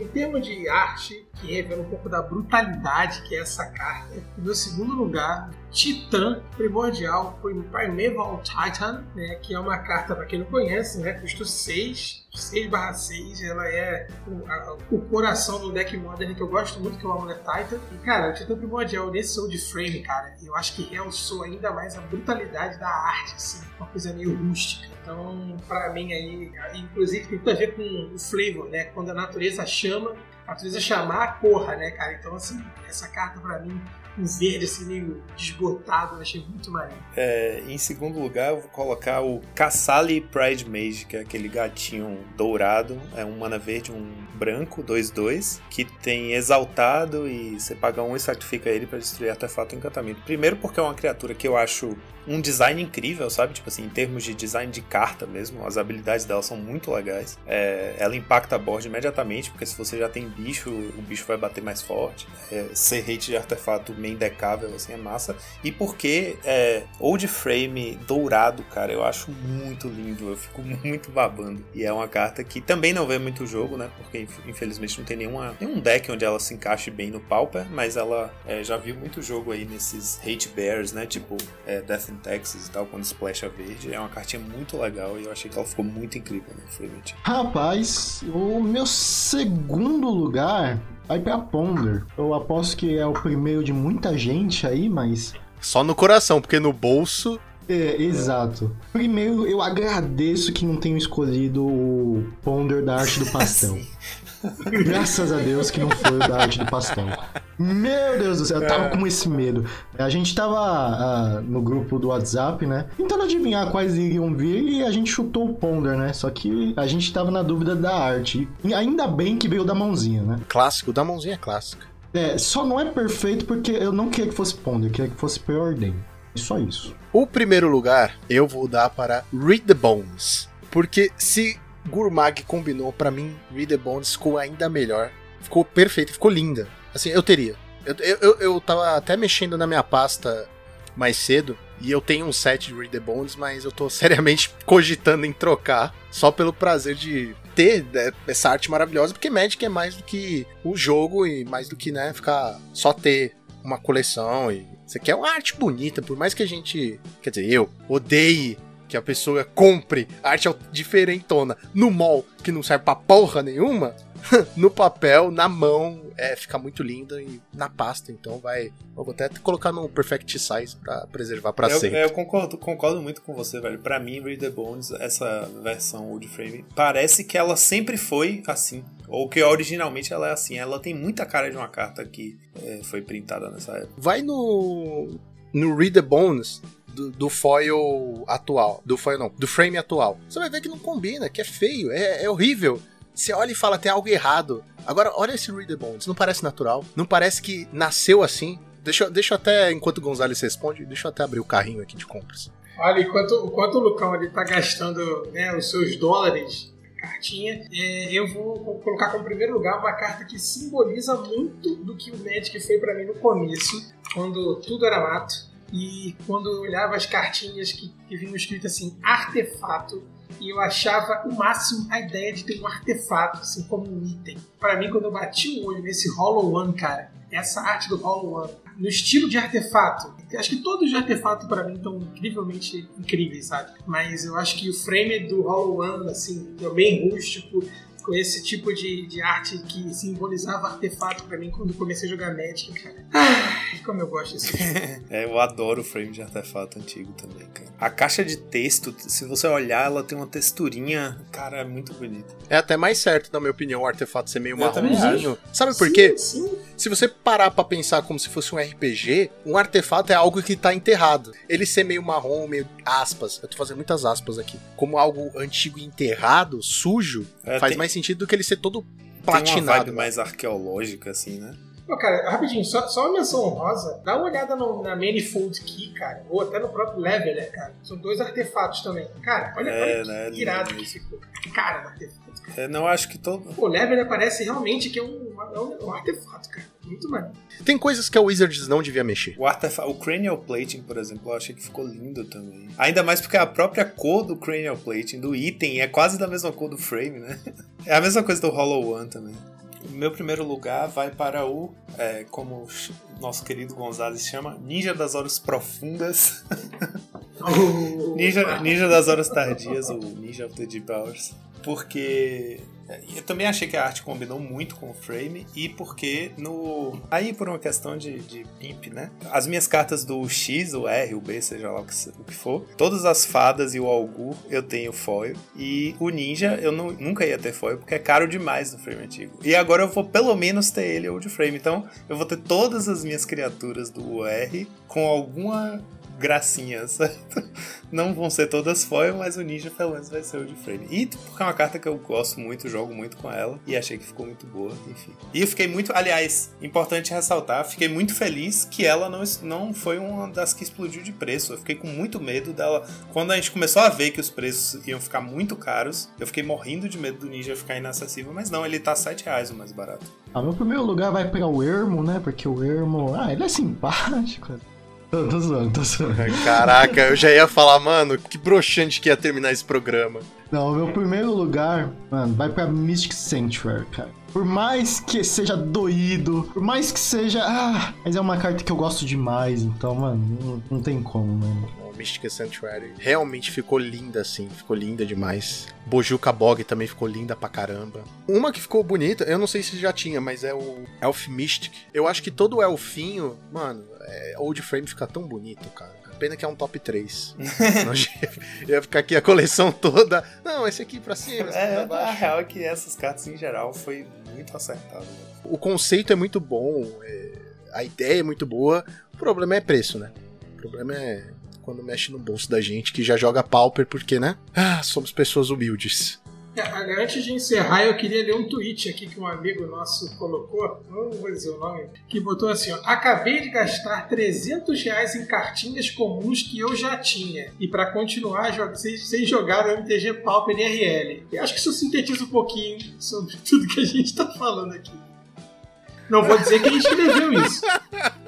em termos de arte, que revela um pouco da brutalidade que é essa carta, o meu segundo lugar Titã Primordial Primeval Titan, né, que é uma carta, para quem não conhece, né, custa 6, 6 barra 6, ela é o, a- o coração do deck Modern que eu gosto muito, que é o Amulet Titan. E, cara, o Titã Primordial nesse Old Frame, cara, eu acho que realçou ainda mais a brutalidade da arte, assim, uma coisa meio rústica. Então, pra mim aí, inclusive tem tudo a ver com o flavor, né, quando a natureza chama, a natureza chamar, corra, né, cara? Então, assim, essa carta pra mim, verde assim meio desbotado, eu achei muito maneiro. É, em segundo lugar, eu vou colocar o Kassali Pride Mage, que é aquele gatinho dourado. É um mana verde, um branco, 2-2, que tem exaltado e você paga um e sacrifica ele pra destruir artefato encantamento. Primeiro porque é uma criatura que eu acho um design incrível, sabe? Tipo assim, em termos de design de carta mesmo, as habilidades dela são muito legais. É, ela impacta a board imediatamente, porque se você já tem bicho, o bicho vai bater mais forte. É, ser hate de artefato decável, assim, é massa. E porque é, Old Frame dourado, cara, eu acho muito lindo, eu fico muito babando. E é uma carta que também não vê muito jogo, né? Porque inf- infelizmente não tem nenhuma, nenhum deck onde ela se encaixe bem no Pauper, mas ela é, já viu muito jogo aí nesses Hate Bears, né? Tipo é, Death in Texas e tal, quando splasha verde. É uma cartinha muito legal e eu achei que ela ficou muito incrível no Fluent. Rapaz, o meu segundo lugar vai pra Ponder. Eu aposto que é o primeiro de muita gente aí, mas. Só no coração, porque no bolso. É, exato. Primeiro, eu agradeço que não tenham escolhido o Ponder da arte do pastel. Graças a Deus que não foi o da arte do pastel. Meu Deus do céu, eu tava com esse medo. A gente tava ah, no grupo do WhatsApp, né? Tentando adivinhar quais iriam vir e a gente chutou o Ponder, né? Só que a gente tava na dúvida da arte. E ainda bem que veio da mãozinha, né? Clássico, da mãozinha é clássica. É, só não é perfeito porque eu não queria que fosse Ponder, eu queria que fosse Preordem. Só isso. O primeiro lugar eu vou dar para Read the Bones. Porque se Gurmag combinou, pra mim, Read the Bones ficou ainda melhor. Ficou perfeito, ficou linda. Assim, eu teria. Eu, eu, eu, tava até mexendo na minha pasta mais cedo. E eu tenho um set de Read the Bones, mas eu tô seriamente cogitando em trocar. Só pelo prazer de ter né, essa arte maravilhosa. Porque Magic é mais do que o jogo e mais do que, né, ficar só ter uma coleção e você quer uma arte bonita, por mais que a gente, quer dizer, eu odeie que a pessoa compre arte diferentona no mall que não serve pra porra nenhuma, no papel, na mão, é, fica muito linda e na pasta, então vai, eu vou até colocar no perfect size pra preservar pra eu, sempre. eu concordo, concordo muito com você, velho. Pra mim, Read the Bones, essa versão Old Frame, parece que ela sempre foi assim. Ou que originalmente ela é assim. Ela tem muita cara de uma carta que é, foi printada nessa época. Vai no no Read the Bones do, foil atual, do foil não, do frame atual. Você vai ver que não combina, que é feio, é, é horrível. Você olha e fala, tem algo errado. Agora, olha esse Read the Bones, não parece natural, não parece que nasceu assim. Deixa, deixa eu até, enquanto o Gonzalez responde, deixa eu até abrir o carrinho aqui de compras. Olha, enquanto, enquanto o Lucão ele tá gastando né, os seus dólares cartinha, é, eu vou co- colocar como primeiro lugar uma carta que simboliza muito do que o Magic foi pra mim no começo, quando tudo era mato. E quando eu olhava as cartinhas que, que vinham escrito assim, artefato, e eu achava o máximo a ideia de ter um artefato, assim, como um item. Pra mim, quando eu bati o olho nesse Hollow One, cara, essa arte do Hollow One, no estilo de artefato, acho que todos os artefatos pra mim estão incrivelmente incríveis, sabe? Mas eu acho que o frame do Hollow One, assim, é bem rústico, esse tipo de, de arte que simbolizava artefato pra mim quando comecei a jogar Magic, cara. Ai, como eu gosto desse É, eu adoro o frame de artefato antigo também, cara. A caixa de texto, se você olhar, ela tem uma texturinha, cara, é muito bonita. É até mais certo, na minha opinião, o artefato ser meio Eu também marronzinho. Sabe por quê? Sim, sim. Se você parar pra pensar como se fosse um RPG, um artefato é algo que tá enterrado. Ele ser meio marrom, meio aspas, eu tô fazendo muitas aspas aqui, como algo antigo enterrado, sujo, É, faz tem- mais sentido do que ele ser todo Tem uma platinado. vibe né? mais arqueológica, assim, né? Pô, cara, rapidinho, só, só uma menção honrosa. Dá uma olhada no- na Manifold Key, cara. Ou até no próprio Leveler, cara. São dois artefatos também. Cara, olha, É, olha né, que irado que ficou. Cara, do artefato. É, não, acho que todo. Pô, o Leveler parece realmente que é um, é um, um artefato, cara. Muito maneiro. Tem coisas que a Wizards não devia mexer. O, artefa... o Cranial Plating, por exemplo, eu achei que ficou lindo também. Ainda mais porque a própria cor do Cranial Plating, do item, é quase da mesma cor do frame, né? É a mesma coisa do Hollow One também. meu primeiro lugar vai para o, é, como o nosso querido Gonzalez chama, Ninja das Horas Profundas. Ninja, Ninja das Horas Tardias, o Ninja of the Deep Hours. Porque eu também achei que a arte combinou muito com o frame e porque no. Aí por uma questão de, de pimp, né? As minhas cartas do X, o R, o B, seja lá o que, o que for, todas as fadas e o Algur eu tenho foil. E o Ninja eu não- nunca ia ter foil porque é caro demais no frame antigo. E agora eu vou pelo menos ter ele old frame. Então eu vou ter todas as minhas criaturas do R com alguma gracinha, certo? Não vão ser todas foil, mas o Ninja pelo menos vai ser o de frame. E porque é uma carta que eu gosto muito, jogo muito com ela e achei que ficou muito boa, enfim. E eu fiquei muito, aliás, importante ressaltar, fiquei muito feliz que ela não, não foi uma das que explodiu de preço. Eu fiquei com muito medo dela. Quando a gente começou a ver que os preços iam ficar muito caros, eu fiquei morrendo de medo do Ninja ficar inacessível, mas não, ele tá 7 reais o mais barato. Ah, meu primeiro lugar vai para o Ermo, né? Porque o Ermo, ah, ele é simpático. Tô, tô zoando, tô zoando. Caraca, eu já ia falar, mano, que broxante que ia terminar esse programa. Não, meu primeiro lugar, mano, vai pra Mystic Sanctuary, cara. Por mais que seja doído, por mais que seja. Ah, mas é uma carta que eu gosto demais, então, mano, não, não tem como, mano. Mystic Sanctuary realmente ficou linda, assim, ficou linda demais. Bojuka Bog também ficou linda pra caramba. Uma que ficou bonita, eu não sei se já tinha, mas é o Elf Mystic. Eu acho que todo elfinho, mano, é, Old Frame fica tão bonito, cara. Pena que é um top 3. Senão ia ficar aqui a coleção toda. Não, esse aqui pra cima, esse aqui É, pra a real é que essas cartas em geral foi muito acertado. né? O conceito é muito bom, é, a ideia é muito boa. O problema é preço, né? O problema é quando mexe no bolso da gente que já joga pauper, porque, né? Ah, somos pessoas humildes. Antes de encerrar, eu queria ler um tweet aqui que um amigo nosso colocou, não vou dizer o nome, que botou assim: ó, Acabei de gastar 300 reais em cartinhas comuns que eu já tinha. E para continuar, vocês jogaram MTG Pauper IRL. Eu acho que isso sintetiza um pouquinho sobre tudo que a gente tá falando aqui. Não vou dizer quem escreveu isso.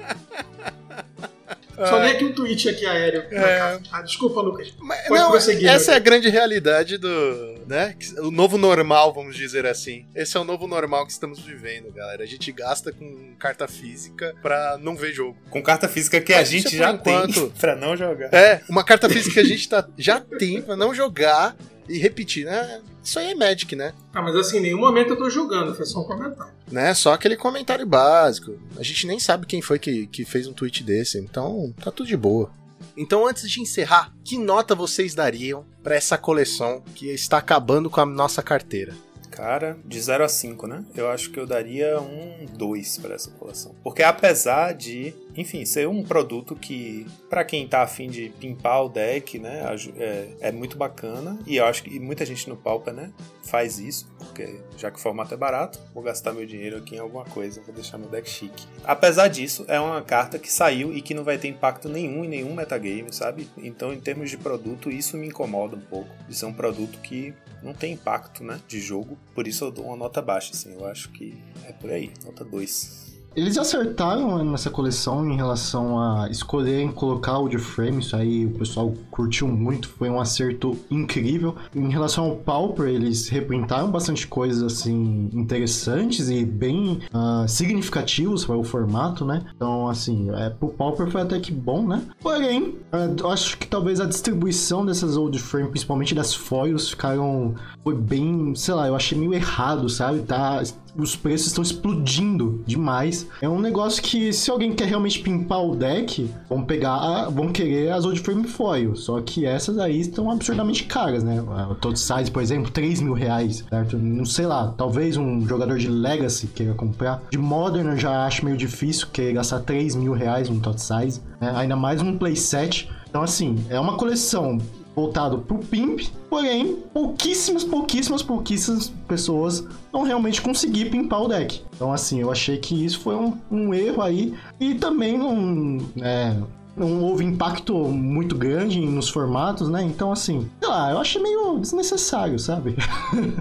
Só ler aqui um tweet aqui aéreo. É. Ah, desculpa, Lucas. Mas, Pode não, prosseguir, essa é a grande realidade do, né? O novo normal, vamos dizer assim. Esse é o novo normal que estamos vivendo, galera. A gente gasta com carta física pra não ver jogo. Com carta física que a Mas gente é já por tem enquanto. pra não jogar. É, uma carta física que a gente tá, já tem pra não jogar e repetir, né? Isso aí é Magic, né? Ah, mas assim, em nenhum momento eu tô julgando, foi só um comentário. né? Só aquele comentário básico. A gente nem sabe quem foi que, que fez um tweet desse, então tá tudo de boa. Então, antes de encerrar, que nota vocês dariam pra essa coleção que está acabando com a nossa carteira? Cara, de 0 a 5, né? Eu acho que eu daria um 2 pra essa coleção. Porque apesar de, enfim, ser um produto que, pra quem tá afim de pimpar o deck, né, é, é muito bacana. E eu acho que muita gente no Pauper, né, faz isso. Porque já que o formato é barato, vou gastar meu dinheiro aqui em alguma coisa, vou deixar meu deck chique. Apesar disso, é uma carta que saiu e que não vai ter impacto nenhum em nenhum metagame, sabe? Então, em termos de produto, isso me incomoda um pouco. De ser um produto que não tem impacto, né, de jogo. Por isso eu dou uma nota baixa, assim. Eu acho que é por aí, nota 2. Eles acertaram nessa coleção em relação a escolherem colocar o de frame, isso aí o pessoal curtiu muito, foi um acerto incrível. Em relação ao Pauper, eles reprintaram bastante coisas assim interessantes e bem ah, significativos para o formato, né? Então, assim, é, pro Pauper foi até que bom, né? Porém, eu acho que talvez a distribuição dessas old frame, principalmente das foils, ficaram foi bem, sei lá, eu achei meio errado, sabe? Tá os preços estão explodindo demais. É um negócio que, se alguém quer realmente pimpar o deck, vão pegar, vão querer as Old Frame Foil. Só que essas aí estão absurdamente caras, né? O Todd Size, por exemplo, 3 mil reais, certo? Não sei lá, talvez um jogador de Legacy queira comprar. De Modern eu já acho meio difícil querer gastar 3 mil reais num Todd Size, né? Ainda mais um playset. Então, assim, é uma coleção voltado pro pimp, porém, pouquíssimas, pouquíssimas, pouquíssimas pessoas vão realmente conseguir pimpar o deck. Então, assim, eu achei que isso foi um, um erro aí e também não, é, não houve impacto muito grande nos formatos, né? Então, assim, sei lá, eu achei meio desnecessário, sabe?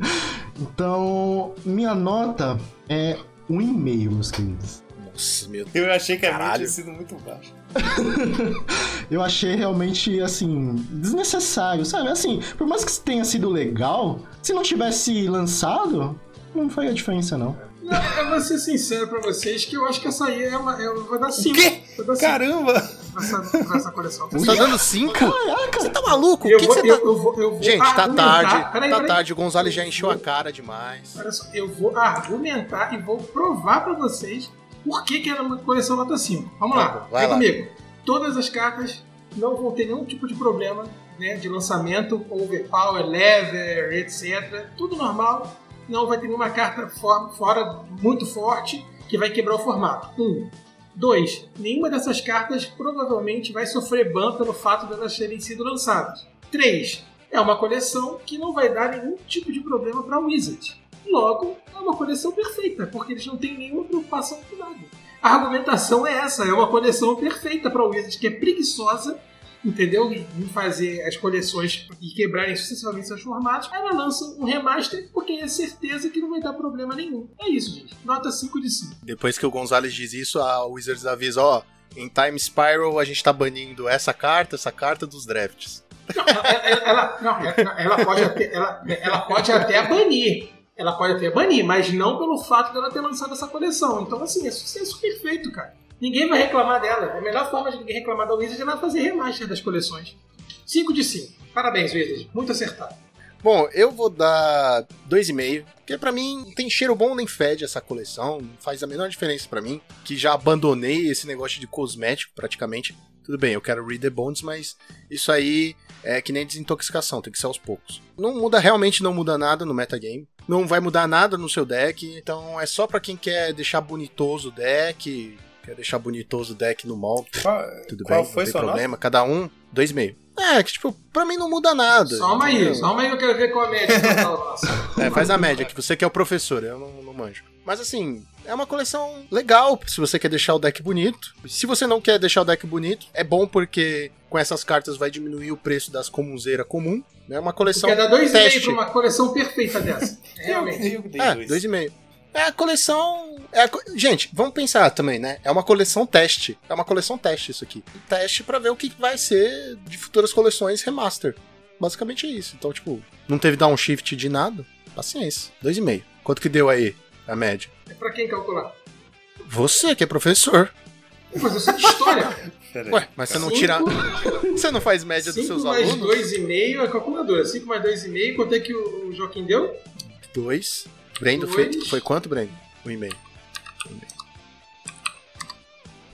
então, minha nota é um e-mail, meus queridos. Nossa, meu Eu achei que a minha Caralho. tinha sido muito baixa. eu achei realmente, assim, desnecessário, sabe? Assim, por mais que tenha sido legal, se não tivesse lançado, não faria diferença, não. Não, eu vou ser sincero pra vocês que eu acho que essa aí é uma. Eu vou dar 5. quê? Vou dar 5 Caramba! pra essa, pra essa coleção. Você tá dando 5? Você tá maluco? Eu que, vou, que você eu, tá. eu vou, eu vou Gente, tá tarde. Peraí, tá peraí. tarde. O Gonzalez já encheu a cara demais. Olha só, eu vou argumentar e vou provar pra vocês por que, que era uma coleção nota 5. Vamos lá, vai vem lá. comigo. Todas as cartas não vão ter nenhum tipo de problema né, de lançamento, overpower, lever, etc. Tudo normal. Não vai ter nenhuma carta for- fora muito forte que vai quebrar o formato. Um. Dois, nenhuma dessas cartas provavelmente vai sofrer ban pelo fato de elas terem sido lançadas. Três, é uma coleção que não vai dar nenhum tipo de problema para Wizard. Logo, é uma coleção perfeita, porque eles não têm nenhuma preocupação com nada. A argumentação é essa, é uma coleção perfeita para Wizard, que é preguiçosa, entendeu? Em fazer as coleções e quebrarem sucessivamente seus formatos. Ela lança um remaster porque é certeza que não vai dar problema nenhum. É isso, gente. Nota 5 de 5. Depois que o Gonzalez diz isso, a Wizards avisa, ó, em Time Spiral a gente tá banindo essa carta, essa carta dos drafts. Não, ela, ela- não, ela pode até, ela, ela pode até banir. Ela pode até banir, mas não pelo fato dela ter lançado essa coleção. Então, assim, é sucesso perfeito, cara. Ninguém vai reclamar dela. A melhor forma de ninguém reclamar da Wizard é ela fazer remaster das coleções. 5 de 5. Parabéns, Wizard. Muito acertado. Bom, eu vou dar 2,5, porque pra mim não tem cheiro bom nem fede essa coleção, não faz a menor diferença pra mim, que já abandonei esse negócio de cosmético praticamente. Tudo bem, eu quero read the bonds, mas isso aí é que nem desintoxicação, tem que ser aos poucos. Não muda, realmente não muda nada no metagame. Não vai mudar nada no seu deck, então é só pra quem quer deixar bonitoso o deck, quer deixar bonitoso o deck no mall, Qual, tudo qual bem, foi não tem problema, cada um, 2,5. É, que tipo, pra mim não muda nada. Soma aí, soma aí que eu quero ver qual a média total nossa. É, faz a média, que você que é o professor, eu não, não manjo. Mas assim, é uma coleção legal se você quer deixar o deck bonito. Se você não quer deixar o deck bonito, é bom porque com essas cartas vai diminuir o preço das comunzeiras comum. É uma coleção Quer dar 2,5 teste. pra uma coleção perfeita dessa. Realmente. Eu, eu É, dois. 2,5. É a coleção. É a co- Gente, vamos pensar também, né? É uma coleção teste. É uma coleção teste isso aqui. Teste pra ver o que vai ser de futuras coleções remaster. Basicamente é isso. Então, tipo, não teve downshift de nada. Paciência. 2,5. Quanto que deu aí a média? É pra quem calcular? Você que é professor. Vou fazer isso de história. Peraí. Ué, mas você não Cinco- tira. Você não faz média dos 5 seus mais alunos? 2,5 é calculadora. 5 mais 2,5, quanto é que o o Joaquim deu? Dois. Brendo Dois. foi, foi quanto, Brendo? Um e meio.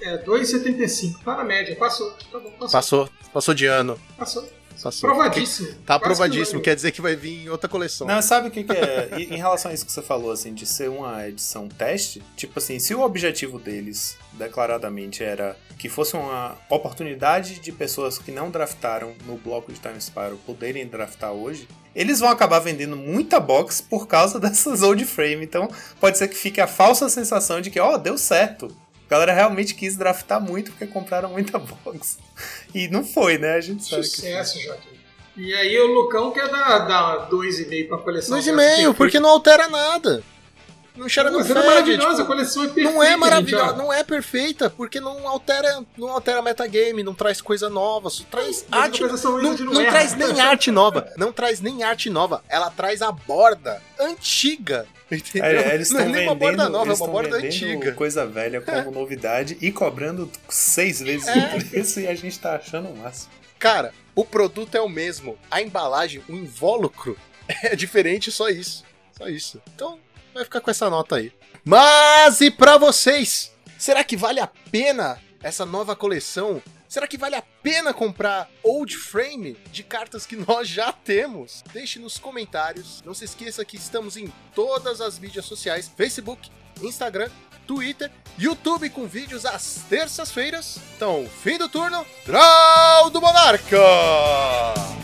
É, 2,75. Tá na média. Passou. Tá bom, passou. Passou. Passou de ano. Passou. Passou. Provadíssimo. Tá Quase que aprovadíssimo. vai. Quer dizer que vai vir em outra coleção. Não, sabe o que, que é? Em relação a isso que você falou, assim, de ser uma edição teste, tipo assim, se o objetivo deles, declaradamente, era que fosse uma oportunidade de pessoas que não draftaram no bloco de Time Spiral poderem draftar hoje, eles vão acabar vendendo muita box por causa dessas old frame. Então, pode ser que fique a falsa sensação de que, ó, deu certo. A galera realmente quis draftar muito porque compraram muita box. E não foi, né? A gente sabe. Sucesso, Joaquim. E aí o Lucão quer dar, dar 2,5 pra coleção. Dois e dessa meio, perfeita. porque não altera nada. Não cheira Não, no mas ela é maravilhosa, a tipo, coleção é perfeita. Não é maravilhosa, não é perfeita, porque não altera, não altera metagame, não traz coisa nova, só traz Mas a arte. Não, não não traz nem arte nova, não traz nem arte nova, ela traz a borda antiga. Entendeu? É, eles não é estão nem uma vendendo, borda nova, é eles uma tão borda vendendo antiga. coisa velha como novidade e cobrando seis vezes É. o preço e a gente tá achando o máximo. Cara, o produto é o mesmo, a embalagem, o invólucro é diferente, só isso. Só isso. Então, vai ficar com essa nota aí. Mas e pra vocês? Será que vale a pena essa nova coleção? Será que vale a pena comprar old frame de cartas que nós já temos? Deixe nos comentários. Não se esqueça que estamos em todas as mídias sociais: Facebook, Instagram, Twitter, YouTube com vídeos às terças-feiras. Então, fim do turno, Draw do Monarca!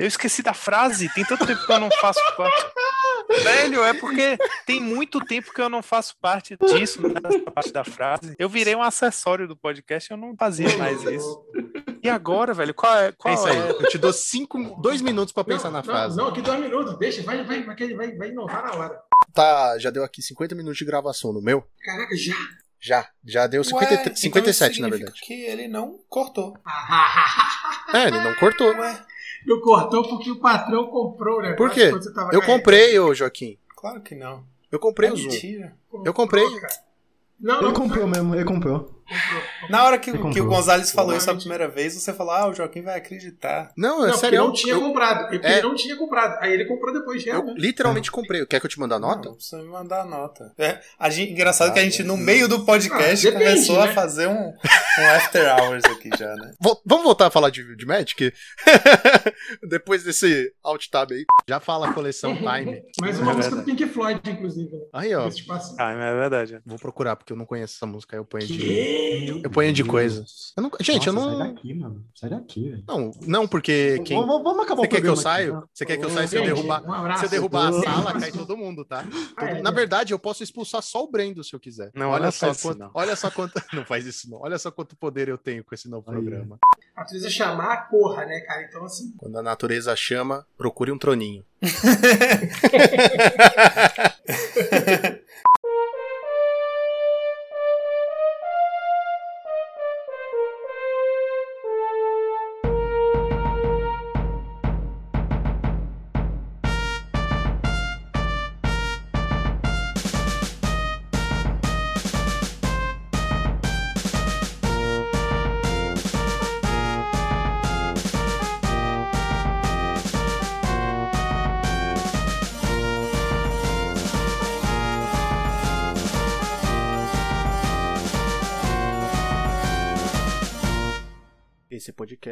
Eu esqueci da frase, tem tanto tempo que eu não faço parte. Velho, é porque tem muito tempo que eu não faço parte disso, dessa parte da frase. Eu virei um acessório do podcast, eu não fazia mais isso. E agora, velho, qual é? Qual Pensa aí. é? Eu te dou cinco, dois minutos pra pensar não, na não, frase. Não, aqui dois minutos, deixa, vai, vai, vai, vai, vai inovar na hora. Tá, já deu aqui 50 minutos de gravação no meu? Caraca, já. Já, já deu 50, Ué, então 57 isso na verdade. que ele não cortou. É, ele não cortou. Ué, Não cortou porque o patrão comprou o negócio. Por quê? quando você tava Eu comprei, ô Joaquim. claro que não. Eu comprei É o Zoom. mentira. Eu comprei. cara. Não, Ele não, comprou mesmo, ele comprou. Na hora que, Ele que o. Gonzalez falou isso a primeira vez, você falou, ah, o Joaquim vai acreditar. Não, é Não, sério. não tinha eu, comprado. Porque É. ele não tinha comprado. Aí ele comprou depois, eu realmente. literalmente comprei. Quer que eu te mande a nota? Não, precisa me mandar a nota. É, a gente, engraçado Ah, que a gente, no meio do podcast, Ah, depende, começou a né? fazer um, um after hours aqui já, né? Vol- vamos voltar a falar de, de Magic? Depois desse alt tab aí. Já fala a coleção Time. Mais uma É música do. Pink Floyd, inclusive. né? Aí, ó. Ah, é verdade. Vou procurar, porque eu não conheço essa música. aí Eu ponho de. Eu ponho de coisa. Eu não- gente, eu Nossa, não. Sai daqui, mano. Sai daqui, velho. Não, não, porque quem. Vamos, vamos acabar Você o quer que eu aqui, tá? Você quer que eu saia se eu derrubar? um abraço. Se eu derrubar a sala, cai todo mundo, tá? Ah, é, Na né? verdade, eu posso expulsar só o Brendo se eu quiser. Não, olha não só quanto, não. olha só quanto, não faz isso não. Olha só quanto poder eu tenho com esse novo Aí. programa. A natureza chamar, corra, né, cara? Então, assim. Quando a natureza chama, procure um troninho.